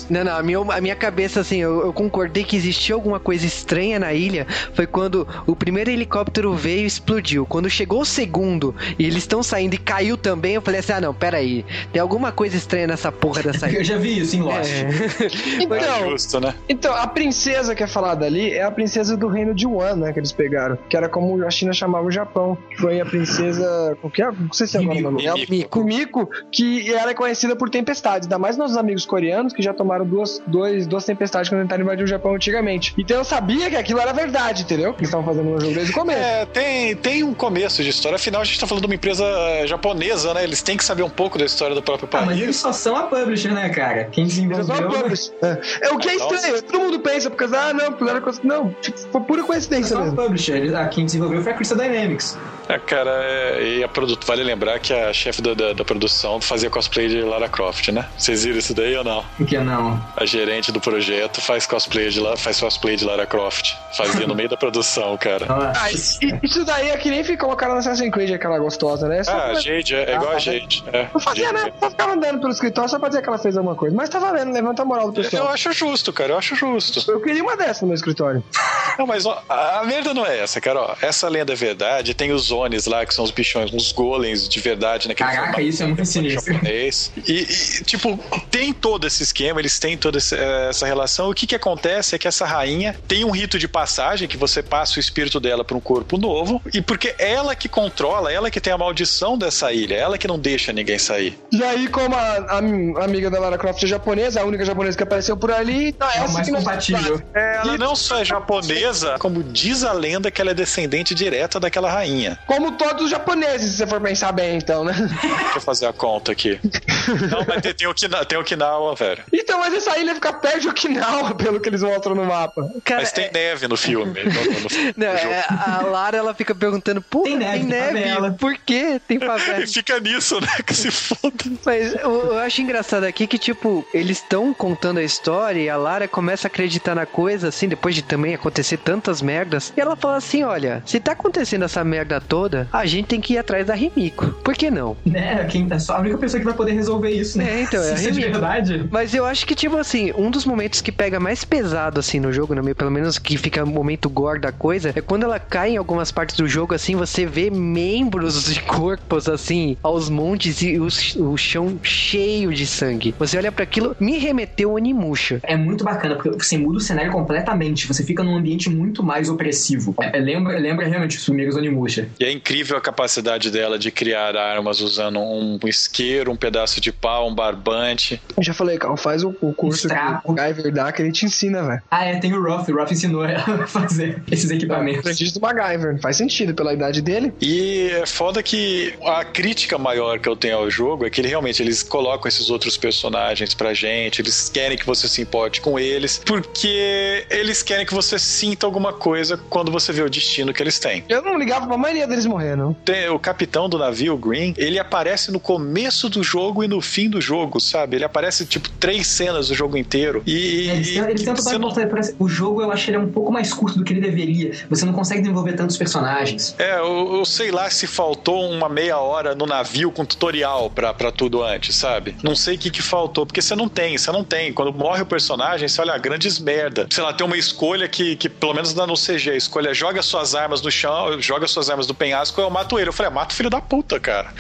Não, não, a minha, a minha cabeça, assim, eu, eu concordei que existia alguma coisa estranha na ilha. Foi quando o primeiro helicóptero veio e explodiu. Quando chegou o segundo e eles estão saindo e caiu também, eu falei assim: ah, não, peraí. Tem alguma coisa estranha nessa porra dessa ilha. (laughs) Eu já vi isso em Lost. É. Não é Então, justo, né? então, a princesa que é falada ali é a princesa do reino de Wan, né? Que eles pegaram. Que era como a China chamava o Japão. Que foi a princesa. Que é? Não sei se é agora o nome dela. Kumiko, que ela é conhecida por tempestades, ainda mais nossos amigos coreanos que já tomaram duas, dois, duas tempestades quando tentaram invadir o Japão antigamente. Então eu sabia que aquilo era verdade, entendeu? Que eles estavam fazendo no jogo desde o começo. É, tem, tem um começo de história. Afinal, a gente tá falando de uma empresa eh, japonesa, né? Eles têm que saber um pouco da história do próprio Ah, mas eles país. só são a publisher, né, cara? Quem Eles só desenvolveu. publish. É. É o que é Nossa. estranho. Todo mundo pensa, porque, ah, não, porque era coisa. Não, tipo, foi pura coincidência a mesmo. publisher. Eles- ah, Quem desenvolveu foi a Crystal Dynamics. É, (laughs) cara, é, e a produto, vale lembrar que a chefe da, da, da produção fazia cosplay de Lara Croft, né? Vocês viram isso daí ou não? Por que não? A gerente do projeto faz cosplay de, faz cosplay de Lara Croft. Fazia no meio da produção, cara. (laughs) Ah, isso daí é que nem ficou colocar no Assassin's Creed aquela gostosa, né? Só Ah, pra- a Jade, é, é igual a Jade. É, Não fazia Jade. nada, só ficava andando pelo escritório só pra dizer que ela fez alguma coisa. Mas tá valendo, levanta a moral do Eu pessoal. acho justo, cara, eu acho justo. Eu queria uma dessa no meu escritório. (laughs) Não, mas ó, a merda não é essa, cara. Ó, essa lenda é verdade. Tem os Zones lá, que são os bichões, uns golems de verdade naquele Caraca, formato isso é muito sinistro. japonês. E, e, tipo, tem todo esse esquema, eles têm toda eh, essa relação. O que que acontece é que essa rainha tem um rito de passagem que você passa o espírito dela para um corpo novo. E porque ela que controla, ela que tem a maldição dessa ilha, ela que não deixa ninguém sair. E aí, como a, a- a amiga da Lara Croft é japonesa, a única japonesa que apareceu por ali, então É essa mais nós- compatível. Ela não só é japonesa, como diz a lenda que ela é descendente direta daquela rainha. Como todos os japoneses, se você for pensar bem, então, né? Deixa eu fazer a conta aqui. (laughs) Não, mas tem, tem, Okina, tem Okinawa, velho. Então, mas essa ilha fica perto de Okinawa, (laughs) pelo que eles mostram no mapa. Cara, Mas tem é- neve no filme. no- no- no- (laughs) não, é, a Lara ela fica perguntando, pô, Tem tem neve, neve, tem favela." por que tem favela? E fica nisso, né? Que se foda. Mas eu, eu acho engraçado aqui que, tipo, eles estão contando a história e a Lara começa a acreditar na coisa, assim, depois de também acontecer tantas merdas. E ela fala assim: olha, se tá acontecendo essa merda toda, a gente tem que ir atrás da Rimiko. Por que não? Né? Quem, é só a única pessoa que vai poder resolver isso, né? É, então, (laughs) é é de verdade. Mas eu acho que, tipo assim, um dos momentos que pega mais pesado, assim, no jogo, no meio, pelo menos que fica o momento gore da coisa, é quando ela cai em algumas partes do jogo, assim, você vê membros de corpos, assim, aos montes e o, o chão cheio de sangue. Você olha pra aquilo, me remeteu Onimusha. É muito bacana, porque você muda o cenário completamente. Você fica num ambiente muito mais opressivo. É, é, lembra, lembra realmente os primeiros Onimusha. E é incrível a capacidade dela de criar armas usando um isqueiro, um pedaço de pau, um barbante. Eu já falei, Cal, faz o, o curso que Estrago. o MacGyver dá, que ele te ensina, velho. Ah, é, tem o Roth. O Roth ensinou ela a (laughs) fazer esses equipamentos. Aprendiz do MacGyver. Faz sentido pela idade dele. E é foda que a crítica maior que eu tenho ao jogo é que ele, realmente eles colocam esses outros personagens pra gente, eles querem que você se importe com eles, porque eles querem que você sinta alguma coisa quando você vê o destino que eles têm. Eu não ligava pra maioria deles morrer, não. Tem o capitão do navio, o Green, ele aparece no começo do jogo e no fim do jogo, sabe? Ele aparece, tipo, três cenas do jogo inteiro. E, Eles, tentam- eles tentam não O jogo eu acho ele é um pouco mais curto do que ele deveria. Você não consegue desenvolver tantos personagens. É, eu, eu sei lá se faltou uma meia hora no navio com tutorial pra, pra tudo antes, sabe? Não sei o que que faltou, porque você não tem, você não tem. Quando morre o personagem, você olha, grandes merda. Sei lá, tem uma escolha que, que pelo menos no CG, a escolha joga suas armas no chão, joga suas armas do penhasco, eu mato ele. Eu falei, ah, mata o filho da puta, cara.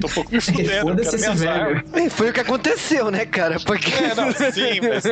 Tô um pouco me fudendo. É, Foi o que aconteceu, né, cara? Porque. É, não, sim, mas.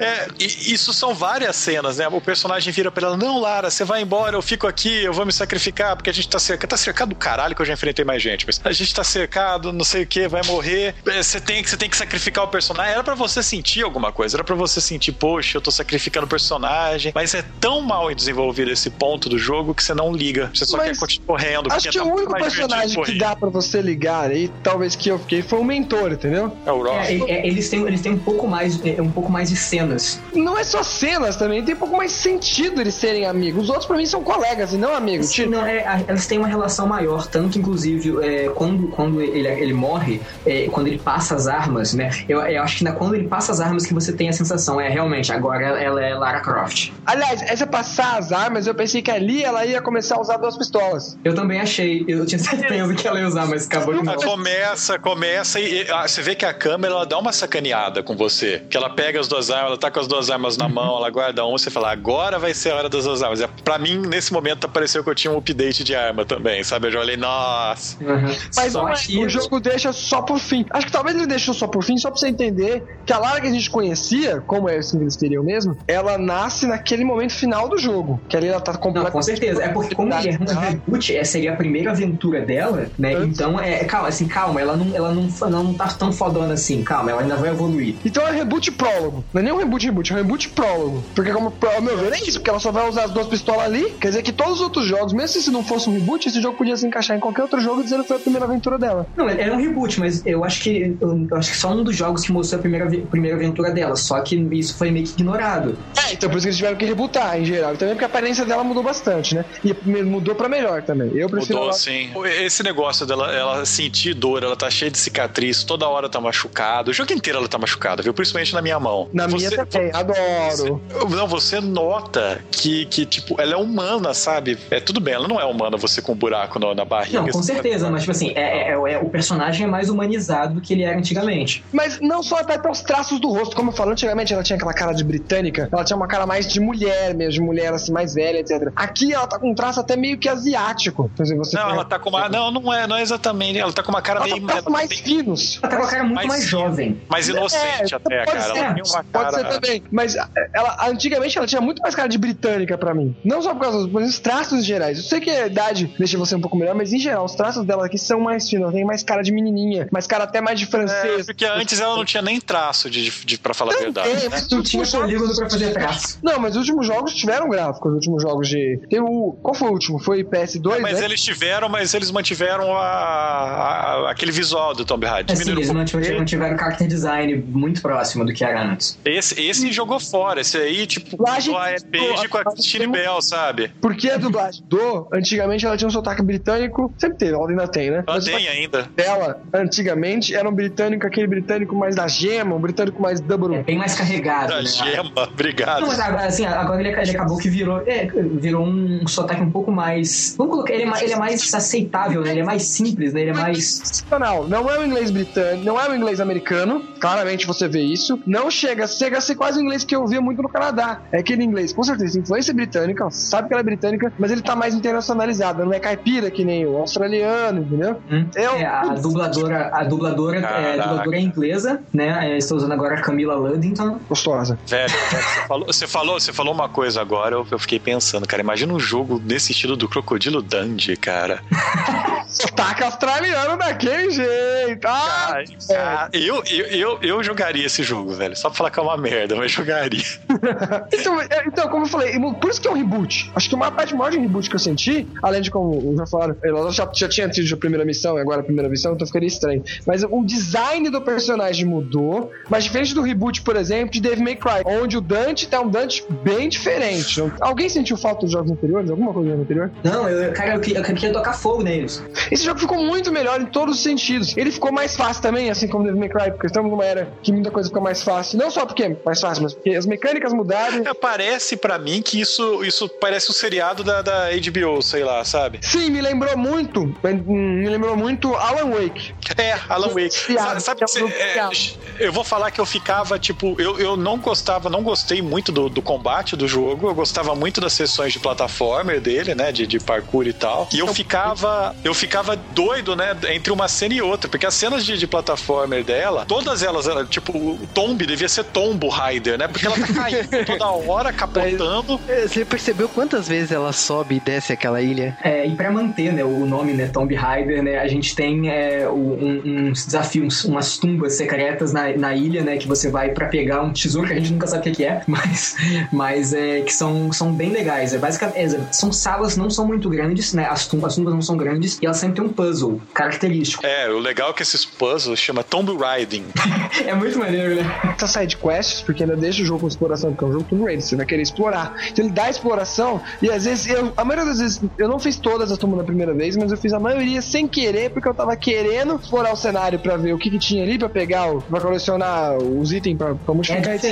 É, e isso são várias cenas, né? O personagem vira pra ela: Não, Lara, você vai embora, eu fico aqui, eu vou me sacrificar, porque a gente tá cercado. Tá cercado do caralho que eu já enfrentei mais gente, mas a gente tá cercado, não sei o que, vai morrer. É, Você tem, que- você tem que sacrificar o personagem. Era pra você sentir alguma coisa, era pra você sentir, poxa, eu tô sacrificando o personagem. Mas é tão mal desenvolvido esse ponto do jogo que você não liga. Você só Mas quer continuar correndo. Acho porque que tá o único personagem que dá pra você ligar aí, talvez que eu fiquei, foi o mentor, entendeu? É o Ross. É, é, eles têm, eles têm um pouco mais, é, um pouco mais de cenas. Não é só cenas também, tem um pouco mais sentido eles serem amigos. Os outros pra mim são colegas e não amigos. Sim, Tipo, não, é, a- elas têm uma relação maior, tanto inclusive é, quando, quando ele, ele morre, é, quando ele passa as armas, né? Eu, eu acho que na, quando ele passa as armas que você tem a sensação, é realmente, agora ela, ela é Lara Croft. Aliás, essa passar as armas, eu pensei que ali ela ia começar a usar duas pistolas. Eu também achei, eu tinha certeza que ela ia usar, mas acabou Ah, não. Começa, começa e e, ah, você vê que a câmera ela dá uma sacaneada com você. Que ela pega as duas armas, ela tá com as duas armas na mão, ela guarda uma, você fala, agora vai ser a hora das duas armas. É, Pra mim, nesse momento, pareceu que eu tinha um update de arma também, sabe? Eu já olhei, nossa. Uhum. Mas é, o jogo deixa só por fim. Acho que talvez ele deixou só por fim, só pra você entender que a Lara que a gente conhecia, como é assim que eles teriam mesmo, ela nasce naquele momento final do jogo. Que ali ela tá Não, completamente. com certeza. É porque como ele é um reboot, essa seria a primeira aventura dela, né? Antes. Então, é, calma, assim, calma, ela não, ela não, ela não tá tão fodona assim, calma, ela ainda vai evoluir. Então é reboot prólogo. Não é nem um reboot reboot, é um reboot prólogo. Porque, como ao meu ver, é isso, porque ela só vai usar as duas pistolas ali. Quer dizer que todos os outros jogos, mesmo se não fosse um reboot, esse jogo podia se encaixar em qualquer outro jogo dizendo que foi a primeira aventura dela. Não, era um reboot, mas eu acho que eu, eu acho que só um dos jogos que mostrou a primeira, primeira aventura dela, só que isso foi meio que ignorado. É, então por isso que eles tiveram que rebootar geral. E também porque a aparência dela mudou bastante, né? E mudou pra melhor também. Eu prefiro. Mudou, ela- sim. Esse negócio dela ela sentir dor, ela tá cheia de cicatriz, toda hora tá machucada. O jogo inteiro ela tá machucada, viu? Principalmente na minha mão. Na minha Você- também, adoro. Não, você nota que, que, tipo, ela é humana, sabe? É tudo bem, ela não é humana, você com um buraco no- na barriga. Não, com certeza, mas tipo assim, é, é- é- o personagem é mais humanizado do que ele era antigamente. Mas não só até os traços do rosto, como eu falo, antigamente ela tinha aquela cara de britânica, ela tinha uma cara mais de mulher mesmo, de mulher assim, mais velha, etc. Aqui ela tá com um traço até meio que asiático. Por exemplo, você Não, ela tá com uma. Não, não é, não é exatamente. Ela tá com uma cara ela tá meio. com traços mais bem- finos. Ela tá com a cara muito Mais mais, jovem. mais inocente É, até, pode cara. ser, Ela tem uma Pode cara. ser também, mas ela, antigamente ela tinha muito mais cara de britânica pra mim. Não só por causa dos traços gerais. Eu sei que a idade deixa você um pouco melhor, mas em geral, os traços dela aqui são mais finos. Ela tem mais cara de menininha, mais cara até mais de É, francês. porque antes ela não tinha nem traço de, de, de- pra falar a verdade. Tem, né? mas Não tinha polígono pra fazer traço. Não, mas os últimos jogos tiveram gráficos. Os últimos jogos de. Tem o. Qual foi o último? Foi PS2, Mas né? eles tiveram, mas eles mantiveram a, a- aquele visual do Tomb Raider. Assim, Diminuíram eles mantiveram, mantiveram o character design muito próximo do que era antes. Esse, esse jogou fora. Esse aí, tipo, Dublagem- a Page com a Christine Bell, sabe? Porque a dublagem do. Antigamente ela tinha um sotaque britânico. Sempre teve, ela ainda tem, né? Ela Mas tem ainda. dela, antigamente, era um britânico, aquele britânico mais da gema, um britânico mais double. É bem mais carregado, Da né? gema, (laughs) obrigado. Não, mas agora, assim, agora ele, ele acabou que virou, é, virou um sotaque um pouco mais. Vamos colocar, ele é mais, ele é mais aceitável, né? Ele é mais simples, né? Ele é mais. Sensacional. Não é o inglês britânico, não é o inglês americano. Claramente você vê isso. Não chega, chega a ser quase o inglês que eu via muito no Canadá. É aquele inglês, com certeza, influência britânica, sabe que ela é britânica, mas ele tá mais internacionalizado. Não é caipira que nem o australiano, entendeu? Hum? Eu- É, a dubladora, a dubladora, é, a dubladora é inglesa, né? É, Estou usando agora a Camila Luddington. Gostosa. Velho, velho, você, falou, você, falou, você falou uma coisa agora, eu, eu fiquei pensando, cara. Imagina um jogo desse estilo do Crocodilo Dundee, cara. (laughs) Sotaque australiano daquele jeito. Ah, Cara, eu, eu, eu, eu jogaria esse jogo, velho. Só pra falar que é uma merda, mas jogaria. (laughs) Então, é, então, como eu falei, por isso que é um reboot. Acho que uma parte maior de reboot que eu senti, além de como já falaram, ela já, já tinha tido a primeira missão e agora a primeira missão, então ficaria estranho. Mas o design do personagem mudou, mas diferente do reboot, por exemplo, de Devil May Cry, onde o Dante tá um Dante bem diferente. Alguém sentiu falta dos jogos anteriores? Alguma coisa do jogo anterior? Não, eu, cara, eu, que- eu queria tocar fogo neles. Esse jogo ficou muito melhor em todos os sentidos. Ele ficou mais fácil também, assim como Devil May Cry, porque estamos numa era que muita coisa fica mais fácil. Não só porque é mais fácil, mas porque as mecânicas mudaram. É, parece pra mim que isso, isso parece um seriado da, da HBO, sei lá, sabe? Sim, me lembrou muito, me lembrou muito Alan Wake. É, Alan Wake. Sabe, que é você- é, eu vou falar que eu ficava, tipo, eu, eu não gostava, não gostei muito do, do combate do jogo, eu gostava muito das sessões de plataformer dele, né, de, de parkour e tal, e eu ficava, eu ficava doido, né, entre uma cena e outra, porque as cenas de, de plataformer dela, todas elas, ela, tipo, o Tomb devia ser Tombo Raider, né? Porque ela tá caindo (laughs) toda hora, capotando. É, Você percebeu quantas vezes ela sobe e desce aquela ilha? É, e pra manter né, o nome, né, Tomb Raider, né, a gente tem é, um- uns desafios, umas tumbas secretas na, na ilha, né, que você vai pra pegar um tesouro que a gente nunca sabe o que que é, (laughs) mas, mas é, que são, são bem legais. É, basicamente, é, são salas não são muito grandes, né, as tumbas, as tumbas não são grandes e elas sempre têm um puzzle característico. É, o legal é que esses puzzles chama Tomb Riding. (laughs) É muito maneiro, né? Essas side quests, porque ainda deixa o jogo com exploração, porque é um jogo Tomb Raider, você vai querer explorar. Então ele dá exploração e às vezes, eu, a maioria das vezes, eu não fiz todas as tumbas na primeira vez, mas eu fiz a maioria sem querer, porque eu tava querendo explorar o cenário pra ver o que, que tinha ali, pra pegar, o, pra colecionar os itens pra, pra modificar, É etc.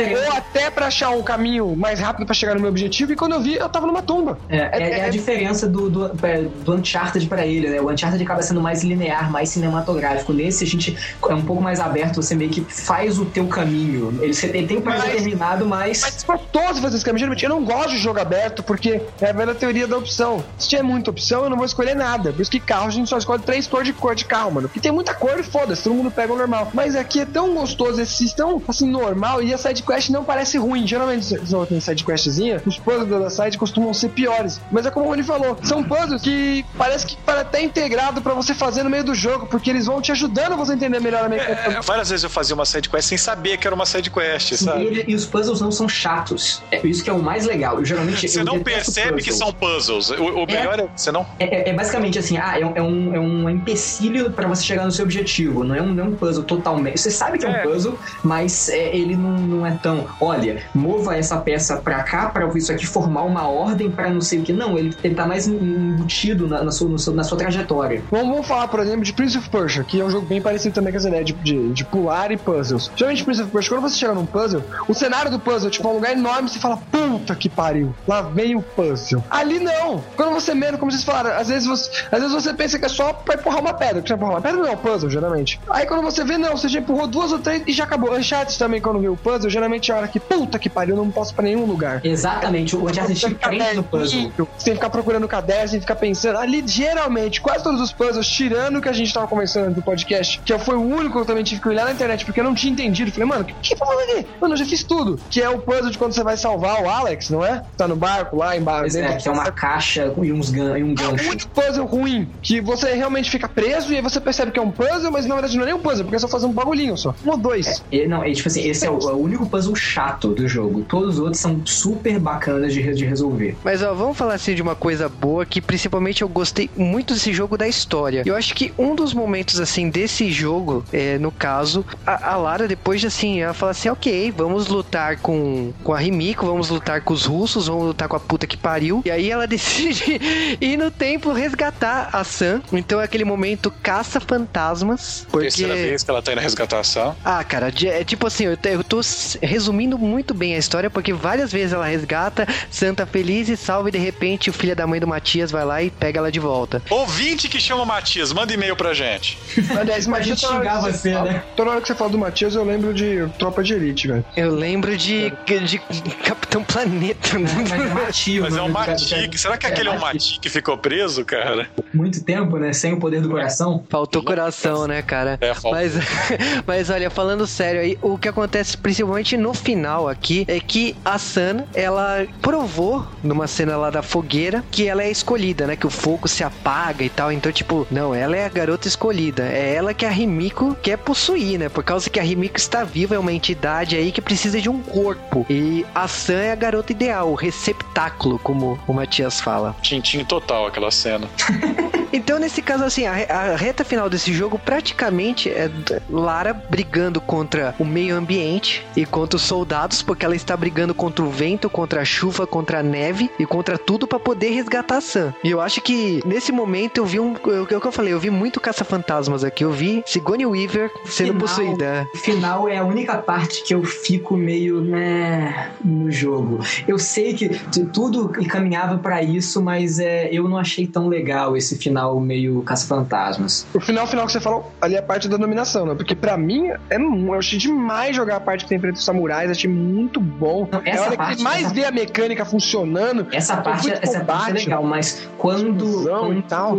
é. Ou até pra achar um caminho mais rápido pra chegar no meu objetivo, e quando eu vi, eu tava numa tumba. É, é- é a diferença do, do, é, do Uncharted pra ele, né? O Uncharted acaba sendo mais linear, mais cinematográfico. Nesse, a gente é um pouco mais aberto, você meio que faz o teu caminho. Ele, você- ele tem um Mas- determinado, mas... Mas gostoso fazer esse caminho. Geralmente eu não gosto de jogo aberto porque é a velha teoria da opção. Se tiver muita opção, eu não vou escolher nada. Por isso que carro a gente só escolhe três cores de cor de carro, mano. Porque tem muita cor e foda-se, todo mundo pega o normal. Mas aqui é tão gostoso, esse tão assim, normal, e a sidequest não parece ruim. Geralmente, você tem sidequestzinha, os puzzles da side costumam ser piores. Mas é como o Rony falou, são puzzles que parece que para até integrado pra você fazer no meio do jogo, porque eles vão te ajudando a você entender melhor a mecânica. É, várias vezes eu fazia uma side quest sem saber que era uma side quest, E, sabe? ele- e os puzzles não são chatos. É isso que é o mais legal. Eu geralmente. Você eu não percebe que puzzles. são puzzles. O, o melhor é, você não. É, é- é basicamente assim, ah, é um, é um, é um empecilho pra você chegar no seu objetivo. Não é um, não é um puzzle totalmente. Você sabe que é, É. um puzzle, mas é, ele não, não é tão. Olha, mova essa peça pra cá pra isso aqui formar uma ordem pra não sei o que. Não, ele, tá mais embutido na, na sua, na sua trajetória. Vamos, vamos falar, por exemplo, de Prince of Persia, que é um jogo bem parecido também com essa ideia de, de, de pular e puzzles. Geralmente, Prince of Persia, quando você chega num puzzle, o cenário do puzzle tipo, é um lugar enorme você fala, puta que pariu, lá vem o puzzle. Ali não. Quando você menos, como vocês falaram, às vezes você, às vezes você pensa que é só pra empurrar uma pedra, você empurrar uma pedra não é um puzzle, geralmente. Aí quando você vê, não, você já empurrou duas ou três e já acabou. Uncharted também, quando vê o puzzle, geralmente é a hora que, puta que pariu, não posso pra nenhum lugar. Exatamente, o Uncharted te prende no puzzle. Você tem que ficar procurando caderno, você tem que ficar pensando. Ali, geralmente, quase todos os puzzles, tirando o que a gente tava conversando do podcast, que foi o único que eu também tive que olhar na internet, porque eu não tinha entendido. Falei, mano, o que que tá falando aqui? Mano, eu já fiz tudo. Que é o puzzle de quando você vai salvar o Alex, não é? Tá no barco lá embaixo. Pois é, que é uma caixa e, uns gan e um É o gancho. único puzzle ruim, que você realmente fica preso e aí você percebe que é um puzzle, mas na verdade não é nem um puzzle, porque é só fazer um bagulhinho só. Um ou dois. E, não, e, tipo assim, esse é o, é o único puzzle chato do jogo. Todos os outros são super bacanas de, de resolver. Mas ó, vamos falar assim de uma coisa boa que principalmente eu gostei muito desse jogo da história. Eu acho que um dos momentos assim desse jogo, é, no caso, a, a Lara depois de assim, ela fala assim, ok, vamos lutar com, com a Rimiko, vamos lutar com os russos, vamos lutar com a puta que pariu. E aí ela (laughs) decide ir no templo resgatar a Sam. Então é aquele momento caça fantasmas, porque Terceira vez que ela tá indo resgatar a Sam. ah, cara, de- é tipo assim, eu, eu tô resumindo muito bem a história, porque várias vezes ela resgata Santa feliz e salva e de repente o filho da mãe do Matias vai lá e pega ela de volta. Ouvinte que chama Matias, manda e-mail pra gente. (laughs) Aliás, gente xingar você, né? Toda hora que você fala do Matias, eu lembro de Tropa de Elite, velho. Eu lembro de, de Capitão Planeta. Mas é Matias. Mas é um né? Matique. Será que aquele é um Matique que ficou preso, cara? Muito tempo, né? Sem o poder do coração. Faltou coração, né, cara? É, faltou. Mas, (laughs) mas olha, falando sério aí, o que acontece principalmente no final aqui é que a Ela provou numa cena lá da fogueira que ela é escolhida, né? Que o fogo se apaga e tal. Então, tipo, não, ela é a garota escolhida. É ela que a Rimiko quer possuir, né? Por causa que a Rimiko está viva, é uma entidade aí que precisa de um corpo. E a San é a garota ideal, o receptáculo, como o Matias fala. Tintim total aquela cena. (laughs) Então, nesse caso, assim, a, a reta final desse jogo praticamente é Lara brigando contra o meio ambiente e contra os soldados, porque ela está brigando contra o vento, contra a chuva, contra a neve e contra tudo pra poder resgatar a Sam. E eu acho que nesse momento eu vi um. É o que eu falei, eu vi muito caça-fantasmas aqui. Eu vi Sigourney Weaver sendo Final. possuída. O final é a única parte que eu fico meio, né, no jogo. Eu sei que tudo caminhava pra isso, mas é, eu não achei tão legal esse final. Final meio caça-fantasmas. O final final que você falou, ali é a parte da dominação, né? Porque pra mim, é, eu achei demais jogar a parte que tem frente os samurais, achei muito bom. Não, é a essa hora parte- que mais essa- vê a mecânica funcionando. Essa parte, essa parte é legal, mas quando, quando tal.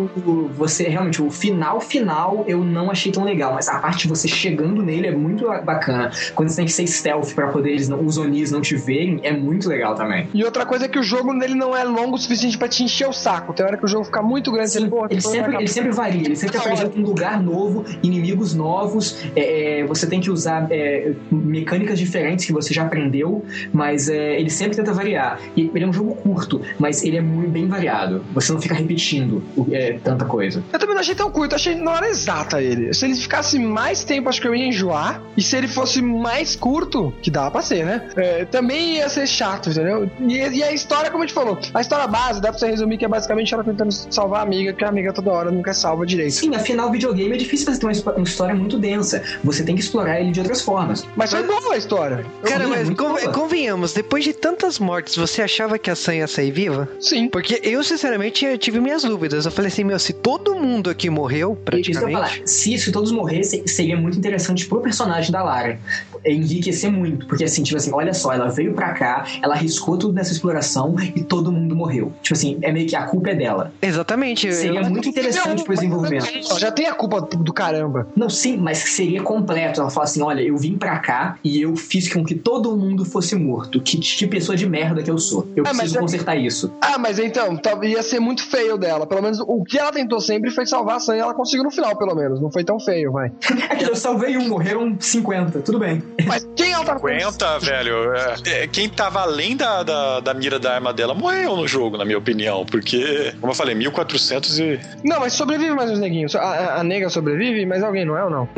você realmente, o final final eu não achei tão legal, mas a parte de você chegando nele é muito bacana. Quando você tem que ser stealth pra poder eles, não- os Onis não te verem, é muito legal também. E outra coisa é que o jogo nele não é longo o suficiente pra te encher o saco. Tem hora que o jogo fica muito grande. Sim, você, pô, ele, sempre, ele sempre varia, ele sempre apresenta um lugar novo, inimigos novos, é, é, você tem que usar é, mecânicas diferentes que você já aprendeu, mas é, ele sempre tenta variar. E ele é um jogo curto, mas ele é muito bem variado. Você não fica repetindo é, tanta coisa. Eu também não achei tão curto, achei na hora exata ele. Se ele ficasse mais tempo, acho que eu ia enjoar. E se ele fosse mais curto, que dava pra ser, né? É, também ia ser chato, entendeu? E, e a história, como a gente falou, a história base, dá pra você resumir que é basicamente ela tentando salvar a amiga, que a amiga toda hora nunca salva direito. Sim, afinal, videogame é difícil ter uma, uma história muito densa. Você tem que explorar ele de outras formas. Mas foi boa a história. Cara, mas muito con- boa. convenhamos, depois de tantas mortes, você achava que a Sam ia sair viva? Sim. Porque eu, sinceramente, eu tive minhas dúvidas. Eu falei assim, meu, se todo mundo aqui morreu, praticamente... falar, se, se todos morressem, seria muito interessante pro personagem da Lara. Enriquecer muito. Porque assim, tipo assim, olha só, ela veio pra cá, ela arriscou tudo nessa exploração e todo mundo morreu. Tipo assim, é meio que a culpa é dela. Exatamente. Seria muito interessante pro desenvolvimento. Já tem a culpa do caramba. Não, sim, mas seria completo. Ela fala assim: olha, eu vim pra cá e eu fiz com que todo mundo fosse morto. Que, que pessoa de merda que eu sou. Eu Ah, preciso é- consertar isso. Ah, mas então, ia ser muito feio dela. Pelo menos o que ela tentou sempre foi salvar a Sam e ela conseguiu no final, pelo menos. Não foi tão feio, vai. É (laughs) que eu salvei um, morreram 50, tudo bem. Mas quem ela tá 50, velho. é, é, quem tava além da, da, da mira da arma dela morreu no jogo, na minha opinião. Porque, como eu falei, 1400 e. Não, mas sobrevive mais uns neguinhos. A, a, a nega sobrevive, mas alguém não é ou não? (laughs)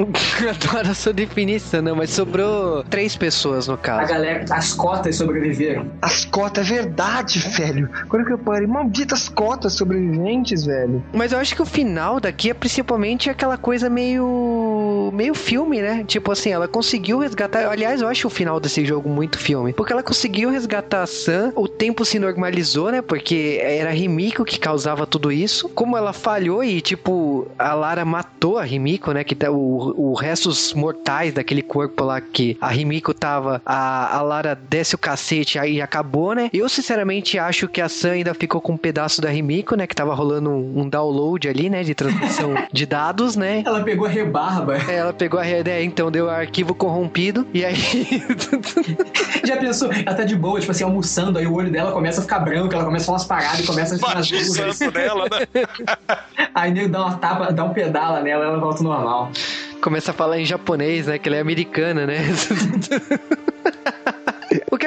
Adoro a sua definição, não, mas sobrou três pessoas no A caso. galera, as cotas sobreviveram. As cotas, é verdade, velho. Agora que eu parei, malditas cotas sobreviventes, velho. Mas eu acho que o final daqui é principalmente aquela coisa meio. meio filme, né? Tipo assim, ela conseguiu resgatar. Aliás, eu acho o final desse jogo muito filme. Porque ela conseguiu resgatar a Sam, o tempo se normalizou, né? Porque era a Rimiko que causava tudo isso. Como ela falhou e, tipo, a Lara matou a Rimiko, né? Que tá o, o restos mortais daquele corpo lá que a Rimiko tava. A, a Lara desce o cacete aí acabou, né? Eu, sinceramente, acho que a Sam ainda ficou com um pedaço da Rimiko, né? Que tava rolando um, um download ali, né? De transmissão de dados, né? (laughs) Ela pegou a rebarba. É, Ela pegou a rede, é, então deu arquivo corrompido, e aí. (laughs) Já pensou? Ela tá de boa, tipo assim, almoçando, aí o olho dela começa a ficar branco, ela começa a falar umas paradas e começa a ficar nas dela, né? (laughs) (laughs) Aí nego dá uma tapa, dá um pedala nela, ela volta normal. começa a falar em japonês, né? Que ela é americana, né? (laughs)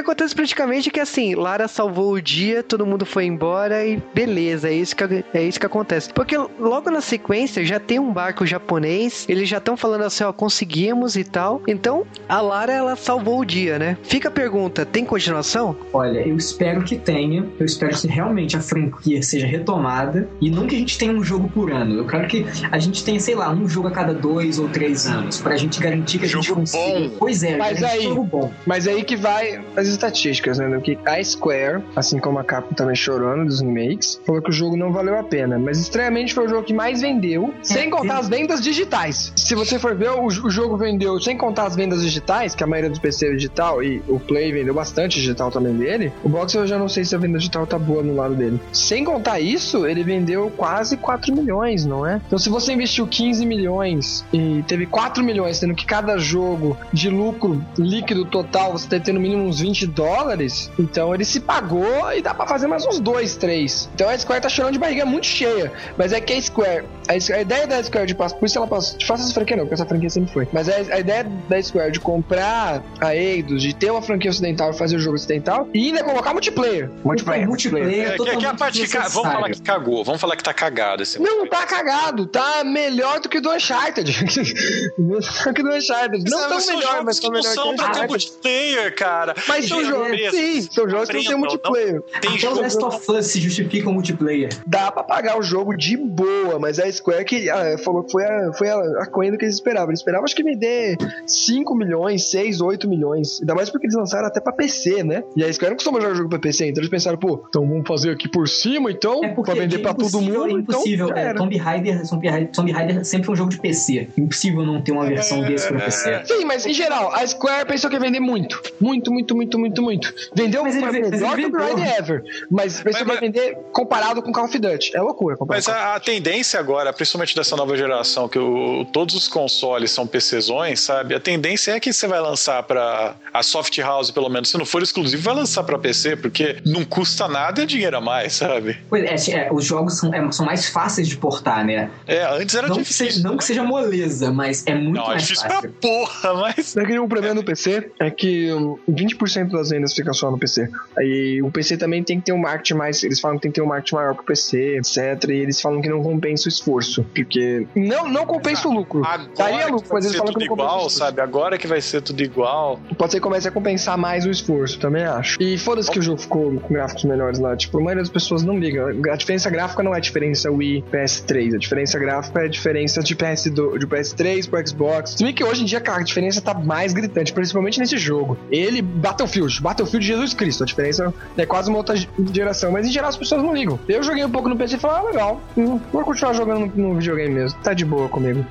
Acontece praticamente é que assim, Lara salvou o dia, todo mundo foi embora e beleza, é isso que, é isso que acontece. Porque logo na sequência já tem um barco japonês, eles já estão falando assim, ó, conseguimos e tal. Então, a Lara ela salvou o dia, né? Fica a pergunta, tem continuação? Olha, eu espero que tenha. Eu espero que realmente a franquia seja retomada. E não que a gente tenha um jogo por ano. Eu quero que a gente tenha, sei lá, um jogo a cada dois ou três anos. Pra gente garantir que a gente Jogo consiga. bom. Pois é, Mas garantir aí- um jogo bom. Mas aí que vai as estatísticas, né? Que a Square, assim como a Capcom também chorando dos remakes, falou que o jogo não valeu a pena. Mas estranhamente foi o jogo que mais vendeu, sem contar tem- as vendas digitais. Se você for ver, o, o jogo vendeu, sem contar as vendas digitais, que a maioria dos PC é digital, e o Play vendeu bastante digital também dele. O Box eu já não sei se a venda digital tá boa no lado dele. Sem contar isso, ele vendeu quase 4 milhões, não é? Então se você investiu 15 milhões e teve 4 milhões, sendo que cada jogo de lucro líquido total você deve ter no mínimo uns 20 dólares, então ele se pagou e dá pra fazer mais uns 2, 3. Então a Square tá chorando de barriga muito cheia. Mas é que a Square, a, ideia da Square de passar, por isso ela passou, de faça essa franquia não, porque essa franquia sempre foi. Mas a, a ideia da Square de comprar a Eidos, de ter uma franquia ocidental e fazer o jogo ocidental, e ainda colocar multiplayer. Multiplayer, multiplayer, É, que, que a parte ca- Vamos falar que cagou, vamos falar que tá cagado esse Não, tá cagado. Tá melhor do que do Uncharted. (laughs) melhor que do Uncharted. Não tão são melhor, mas que tão não melhor são que pra o ter Uncharted. multiplayer, cara. Mas são E- jogos. Sim, são jogos que não tem multiplayer. Tem Até o jogo Last of Us se justifica o multiplayer. Dá pra pagar o jogo de boa, mas a Square que ah, falou que foi a, foi a, a coisa que eles esperavam. Eles esperavam acho que me dê 5 milhões, 6, 8 milhões. Ainda mais porque eles lançaram até pra PC, né? E a Square não costuma jogar jogo pra PC, então eles pensaram, pô, então vamos fazer aqui por cima, então, É pra vender é pra todo mundo. É impossível. então, é. Tomb Raider, Tomb Raider, Tomb Raider sempre foi um jogo de PC. Impossível não ter uma versão desse pra PC. Sim, mas em geral, a Square pensou que ia vender muito. Muito, muito, muito, muito, muito, muito. Vendeu mas ele, melhor que o Grind Ever, mas preço vai vender comparado com Call of Duty. É loucura. Mas a, a, tendência agora, principalmente dessa nova geração, que o, todos os consoles são PCzões, sabe? A tendência é que você vai lançar para a soft house, pelo menos, se não for exclusivo, vai lançar para PC, porque não custa nada e é dinheiro a mais, sabe? Pois é, é os jogos são, é, são mais fáceis de portar, né? É, antes era não difícil. Que seja, não que seja moleza, mas é muito não, é mais é difícil fácil. pra porra, mas... O problema do PC é que 20% 40% das vendas fica só no PC. Aí o PC também tem que ter um marketing mais. Eles falam que tem que ter um marketing maior pro PC, etc. E eles falam que não compensa o esforço. Porque. Não, não compensa o lucro. Agora Daria lucro, mas eles falam que não compensa. Igual, sabe? Agora que vai ser tudo igual. Pode ser que comece a compensar mais o esforço, também acho. E foda-se que o jogo ficou com gráficos melhores lá. Tipo, a maioria das pessoas não liga. A diferença gráfica não é a diferença Wii PS3. A diferença gráfica é a diferença de, PS2, de PS3 pro Xbox. Se bem que hoje em dia, cara, a diferença tá mais gritante, principalmente nesse jogo. Ele, bateu. Battlefield Jesus Cristo. A diferença é quase uma outra geração. Mas em geral as pessoas não ligam. Eu joguei um pouco no PC e falei, ah, legal. Hum, Vou continuar jogando no videogame mesmo. Tá de boa comigo.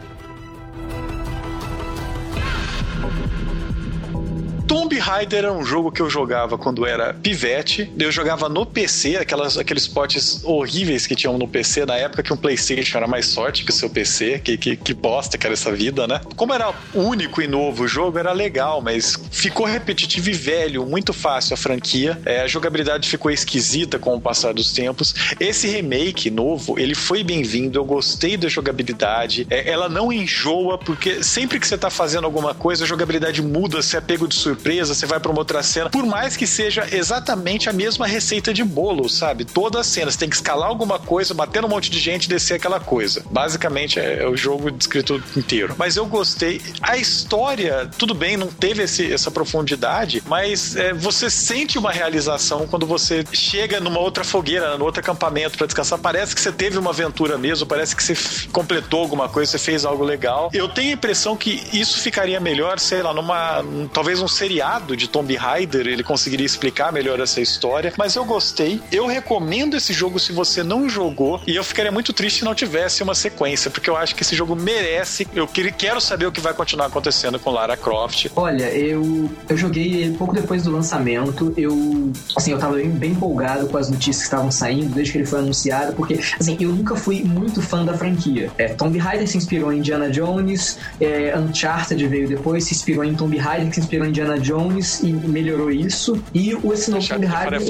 Tomb Raider era um jogo que eu jogava quando era pivete. Eu jogava no PC, aquelas, aqueles potes horríveis que tinham no PC na época que um PlayStation era mais forte que o seu PC. Que, que, que bosta que era essa vida, né? Como era único e novo o jogo, era legal, mas ficou repetitivo e velho, muito fácil a franquia. É, a jogabilidade ficou esquisita com o passar dos tempos. Esse remake novo, ele foi bem-vindo. Eu gostei da jogabilidade. É, ela não enjoa, porque sempre que você tá fazendo alguma coisa, a jogabilidade muda, você é pego de surpresa, você vai pra uma outra cena. Por mais que seja exatamente a mesma receita de bolo, sabe? Toda a cena, você tem que escalar alguma coisa, bater num monte de gente e descer aquela coisa. Basicamente é, é o jogo descrito inteiro. Mas eu gostei. A história, tudo bem, não teve esse- essa profundidade, mas é, você sente uma realização quando você chega numa outra fogueira, num outro acampamento pra descansar. Parece que você teve uma aventura mesmo, parece que você completou alguma coisa, você fez algo legal. Eu tenho a impressão que isso ficaria melhor, sei lá, numa. num- talvez um seriado de Tomb Raider, ele conseguiria explicar melhor essa história. Mas eu gostei. Eu recomendo esse jogo se você não jogou. E eu ficaria muito triste se não tivesse uma sequência, porque eu acho que esse jogo merece. Eu quero saber o que vai continuar acontecendo com Lara Croft. Olha, eu, eu joguei ele pouco depois do lançamento. Eu, assim, eu tava bem, bem empolgado com as notícias que estavam saindo desde que ele foi anunciado, porque, assim, eu nunca fui muito fã da franquia. É, Tomb Raider se inspirou em Indiana Jones, é, Uncharted veio depois, se inspirou em Tomb Raider, que se inspirou em Indiana Jones e melhorou isso. E o, esse novo Tomb Raider. (laughs)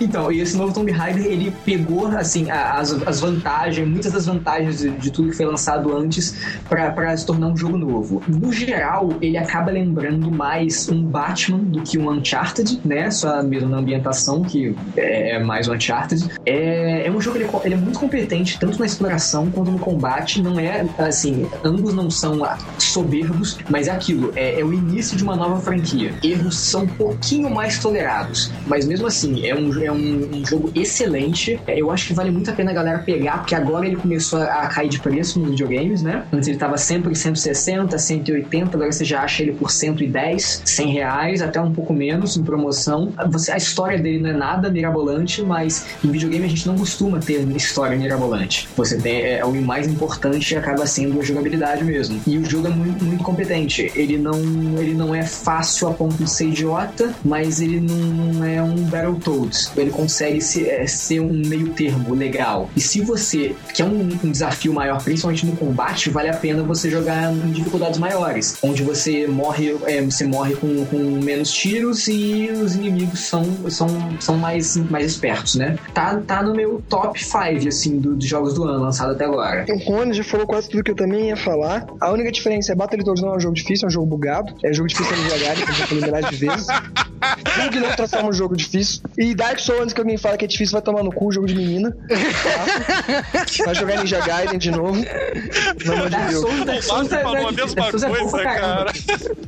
Então, e esse novo Tomb Raider, ele pegou, assim, as, as vantagens, muitas das vantagens de, de tudo que foi lançado antes pra se tornar um jogo novo. No geral, ele acaba lembrando mais um Batman do que um Uncharted, né? Só mesmo na ambientação, que é, é mais um Uncharted. É, é um jogo, ele, é ele é muito competente, tanto na exploração quanto no combate. Não é, assim, ambos não são soberbos, mas é aquilo, é, é o início de uma nova franquia. Erros são um pouquinho mais tolerados, mas mesmo assim, é um, é um, jogo excelente. É, Eu acho que vale muito a pena a galera pegar, porque agora ele começou a, cair de preço nos videogames, né? Antes ele tava sempre em 160, 180, agora você já acha ele por 110, 100 reais, até um pouco menos em promoção. Você, a história dele não é nada mirabolante, mas em videogame a gente não costuma ter história mirabolante. Você tem, é, o mais importante acaba sendo a jogabilidade mesmo. E o jogo é muito, muito competente. Ele não, ele não é fácil a ponto de ser idiota, mas ele não é um Battletoads. Ele consegue ser, é, ser um meio termo legal. E se você quer um, um desafio maior, principalmente no combate, vale a pena você jogar em dificuldades maiores, onde você morre, é, você morre com, com menos tiros e os inimigos são, são, são mais, mais espertos, né? Tá, tá no meu top 5, assim, do, dos jogos do ano lançado até agora. O Rony já falou quase tudo que eu também ia falar. A única diferença é Battletoads não é um jogo difícil, é um jogo bugado. É um jogo difícil de jogar, então já falei milhares de vezes. Bug não transforma um jogo difícil. E Dark Souls, antes que alguém fale que é difícil, vai tomar no cu, jogo de menina. Tá? Vai jogar Ninja Gaiden de novo. De Dark. Souls, Dark Souls é, falou a Dark mesma é bom coisa, caramba. cara.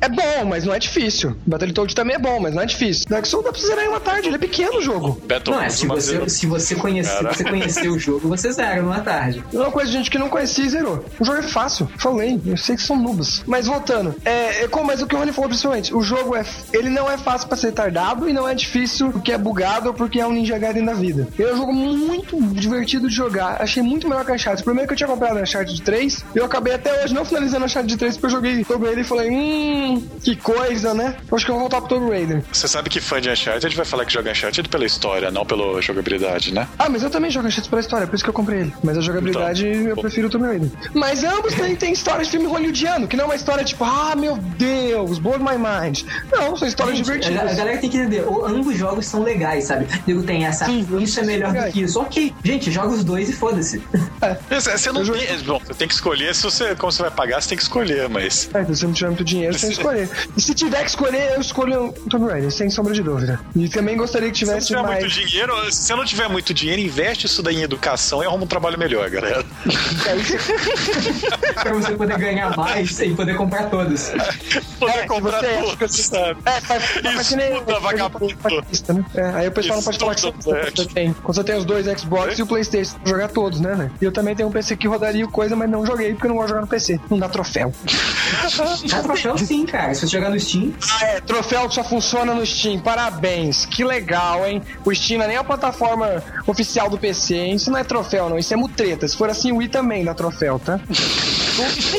É bom, mas não é difícil. Battletoad também é bom, mas não é difícil. Dark Souls dá pra zerar em uma tarde, ele é pequeno o jogo. Beto, Não, é, se uma você, se conhecer, você conhecer o jogo, você zera numa tarde. É uma coisa de gente que não conhecia e zerou. O jogo é fácil. Falei, eu sei que são noobs. Mas voltando, é, é como mas o que o Rony falou principalmente, o jogo é. Ele não é fácil pra ser tardado e não é difícil porque é bugado ou porque é um Ninja Gaiden da vida. Ele é um jogo muito divertido de jogar. Achei muito melhor que Uncharted. Primeiro que eu tinha comprado Uncharted 3, eu acabei até hoje não finalizando Uncharted 3 porque eu joguei Tomb Raider e falei, hum, que coisa, né? Acho que eu vou voltar pro Tomb Raider. Você sabe que fã de Uncharted vai falar que joga Uncharted pela história, não pela jogabilidade, né? Ah, mas eu também jogo Uncharted pela história, por isso que eu comprei ele. Mas a jogabilidade Então, eu pô. prefiro o Tomb Raider. Mas ambos têm, têm história de filme hollywoodiano, que não é uma história tipo, ah, meu Deus, blow my mind. Não, são histórias Gente, a, a divertidas. galera tem que entender, o- ambos os jogos são legais, sabe? Nego tem essa, Sim, isso é melhor do que isso. Ok, gente, joga os dois e foda-se. Você, você não tem. Bom, você tem que escolher. Se você, como você vai pagar, você tem que escolher, mas. É, se você não tiver muito dinheiro, você tem que escolher. E se tiver que escolher, eu escolho o Tomb Raider, sem sombra de dúvida. E também gostaria que Se não tivesse tiver mais. muito dinheiro, se você não tiver muito dinheiro, investe isso daí em educação e arruma um trabalho melhor, galera. (laughs) pra você poder ganhar mais e poder comprar todos. Poder É, comprar você acha tudo, sabe? (laughs) É, faz, faz que nem- Estuda, vagabundo. né? É, aí o pessoal não pode falar que você, tem. Quando você tem os dois Xbox e o Playstation, pra jogar todos, né, né? E eu também tenho um PC que rodaria coisa, mas não joguei porque eu não gosto de jogar no PC. Não dá troféu. (laughs) Dá troféu sim, cara. Se você jogar no Steam, É, troféu que só funciona no Steam. Parabéns. Que legal, hein? O Steam não é nem a plataforma oficial do PC, hein? Isso não é troféu, não. Isso é mutreta. Se for assim, o Wii também dá troféu, tá?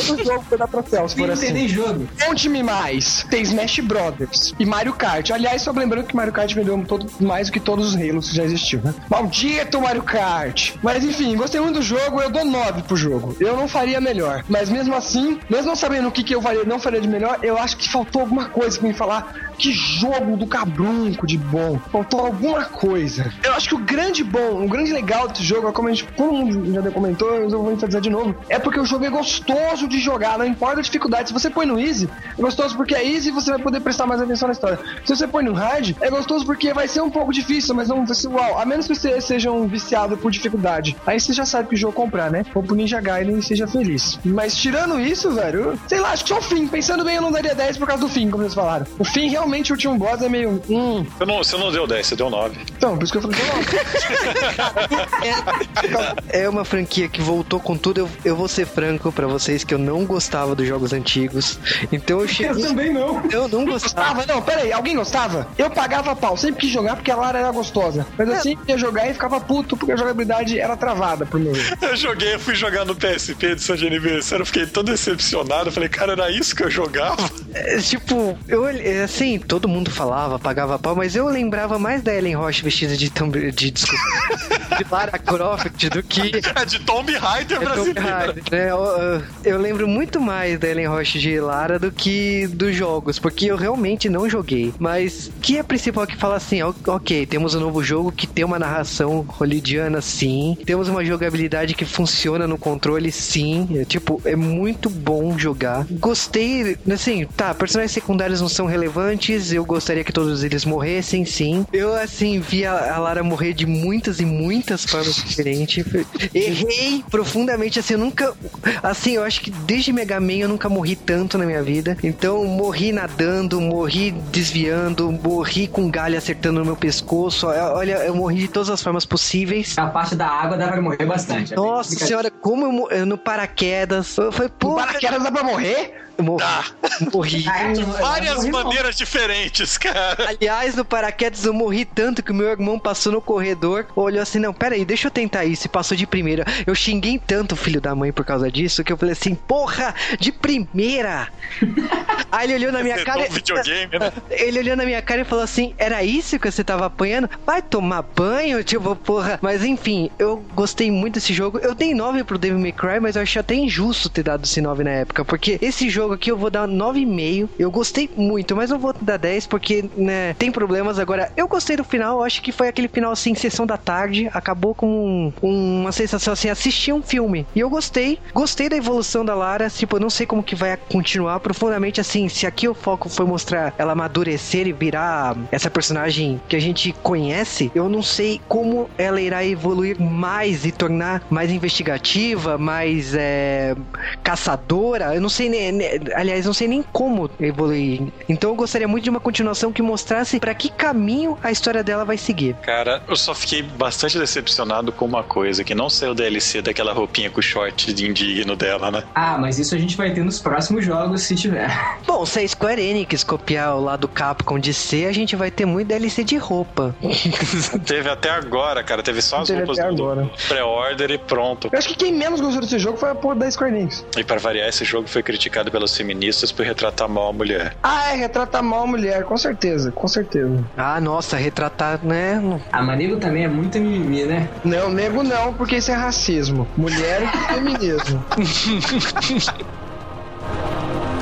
Todo jogo vai dar tem tem assim. nem jogo. Conte-me mais. Tem Smash Brothers e Mario Kart. Aliás, só lembrando que Mario Kart vendeu todo, mais do que todos os Halos que já existiu, né? Maldito Mario Kart! Mas enfim, gostei muito do jogo, eu dou 9 pro jogo. Eu não faria melhor. Mas mesmo assim, mesmo não sabendo o que, que eu faria, não faria de melhor, eu acho que faltou alguma coisa pra me falar. Que jogo do cabrunco de bom. Faltou alguma coisa. Eu acho que o grande bom, o grande legal desse jogo, como a gente, todo mundo já comentou, eu vou enfatizar de novo, é porque o jogo é gostoso de jogar, não importa a dificuldade. Se você põe no easy, é gostoso porque é easy e você vai poder prestar mais atenção na história. Se você põe no hard, é gostoso porque vai ser um pouco difícil, mas não vai ser uau. A menos que você seja um viciado por dificuldade. Aí você já sabe que jogo comprar, né? Ou pro Ninja Gaiden e seja feliz. Mas tirando isso, velho, eu- sei lá, acho que só o fim. Pensando bem, eu não daria 10 por causa do fim, como vocês falaram. O fim, realmente, o último boss é meio. Hum. Você não, você não deu 10, você deu 9. Então, por isso que eu falei, não. (laughs) É uma franquia que voltou com tudo. Eu, eu vou ser franco pra vocês que eu não gostava dos jogos antigos. Então eu Eu cheguei. também não. Eu não gostava. Não, peraí, alguém gostava? Eu pagava pau, sempre quis jogar porque a Lara era gostosa. Mas assim, ia jogar e ficava puto porque a jogabilidade era travada pro meu ver. Eu joguei, eu fui jogar no PSP de São de aniversário, eu fiquei tão decepcionado. Eu falei, cara, era isso que eu jogava? É, tipo, eu olhei- assim, todo mundo falava, pagava pau, mas eu lembrava mais da Ellen Roche vestida de Tomb de, desculpa, de Lara Croft do que (laughs) É de Tomb Raider É Tomb brasileiro. Raider, né? Eu, lembro muito mais da Ellen Roche de Lara do que dos jogos, porque eu realmente não joguei. Mas que é principal que fala assim, ok, temos um novo jogo que tem uma narração hollywoodiana, sim. Temos uma jogabilidade que funciona no controle, sim. É, tipo, é muito bom jogar. Gostei, assim, tá, personagens secundários não são relevantes, eu gostaria que todos eles morressem, sim. Eu, assim, vi a, a Lara morrer de muitas e muitas formas diferentes. Errei profundamente, assim, eu nunca. Assim, eu acho que desde Mega Man eu nunca morri tanto na minha vida. Então, morri nadando, morri desviando, morri com galho acertando no meu pescoço. Olha, eu morri de todas as formas possíveis. A parte da água dá pra morrer bastante. É bem Nossa senhora, como eu, mo- eu no paraquedas. Eu falei, pô, paraquedas dá pra morrer? Eu morri. Morri. Eu não Várias morri, não. maneiras diferentes, cara. Aliás, no paraquedas eu morri tanto que o meu irmão passou no corredor, olhou assim, não, pera aí, deixa eu tentar isso, e passou de primeira. Eu xinguei tanto o filho da mãe por causa disso, que eu falei assim, porra, de primeira! (laughs) aí ele olhou na minha cara... um videogame, né? Ele olhou na minha cara e falou assim, era isso que você tava apanhando? Vai tomar banho, tipo, porra. Mas enfim, eu gostei muito desse jogo. Eu dei 9 pro Devil May Cry, mas eu achei até injusto ter dado esse 9 na época, porque esse jogo aqui eu vou dar 9,5. Eu gostei muito, mas não vou dar 10 porque, né, tem problemas. Agora, eu gostei do final, acho que foi aquele final assim, sessão da tarde, acabou com um- uma sensação assim, assistir um filme. E eu gostei, gostei da evolução da Lara, tipo, eu não sei como que vai continuar profundamente assim. se aqui o foco foi mostrar ela amadurecer e virar essa personagem que a gente conhece, eu não sei como ela irá evoluir mais e tornar mais investigativa, mais é, caçadora. Eu não sei nem, nem- aliás, não sei nem como evoluir. Então eu gostaria muito de uma continuação que mostrasse para que caminho a história dela vai seguir. Cara, eu só fiquei bastante decepcionado com uma coisa, que não saiu o DLC daquela roupinha com o short de indigno dela, né? Ah, mas isso a gente vai ter nos próximos jogos, se tiver. (laughs) Bom, se a Square Enix copiar o lado Capcom de C, a gente vai ter muito DLC de roupa. (laughs) Teve até agora, cara, teve só as Teve roupas até do pré-order e pronto. Eu acho que quem menos gostou desse jogo foi a porra da Square Enix. E para variar, esse jogo foi criticado pelas feministas por retratar mal a mulher. Ah, é, retrata mal a mulher, com certeza, com certeza. Ah, nossa, retratar, né? A Marigo também é muito mimimi, né? Não, nego não, porque isso é racismo. Mulher e feminismo. (laughs)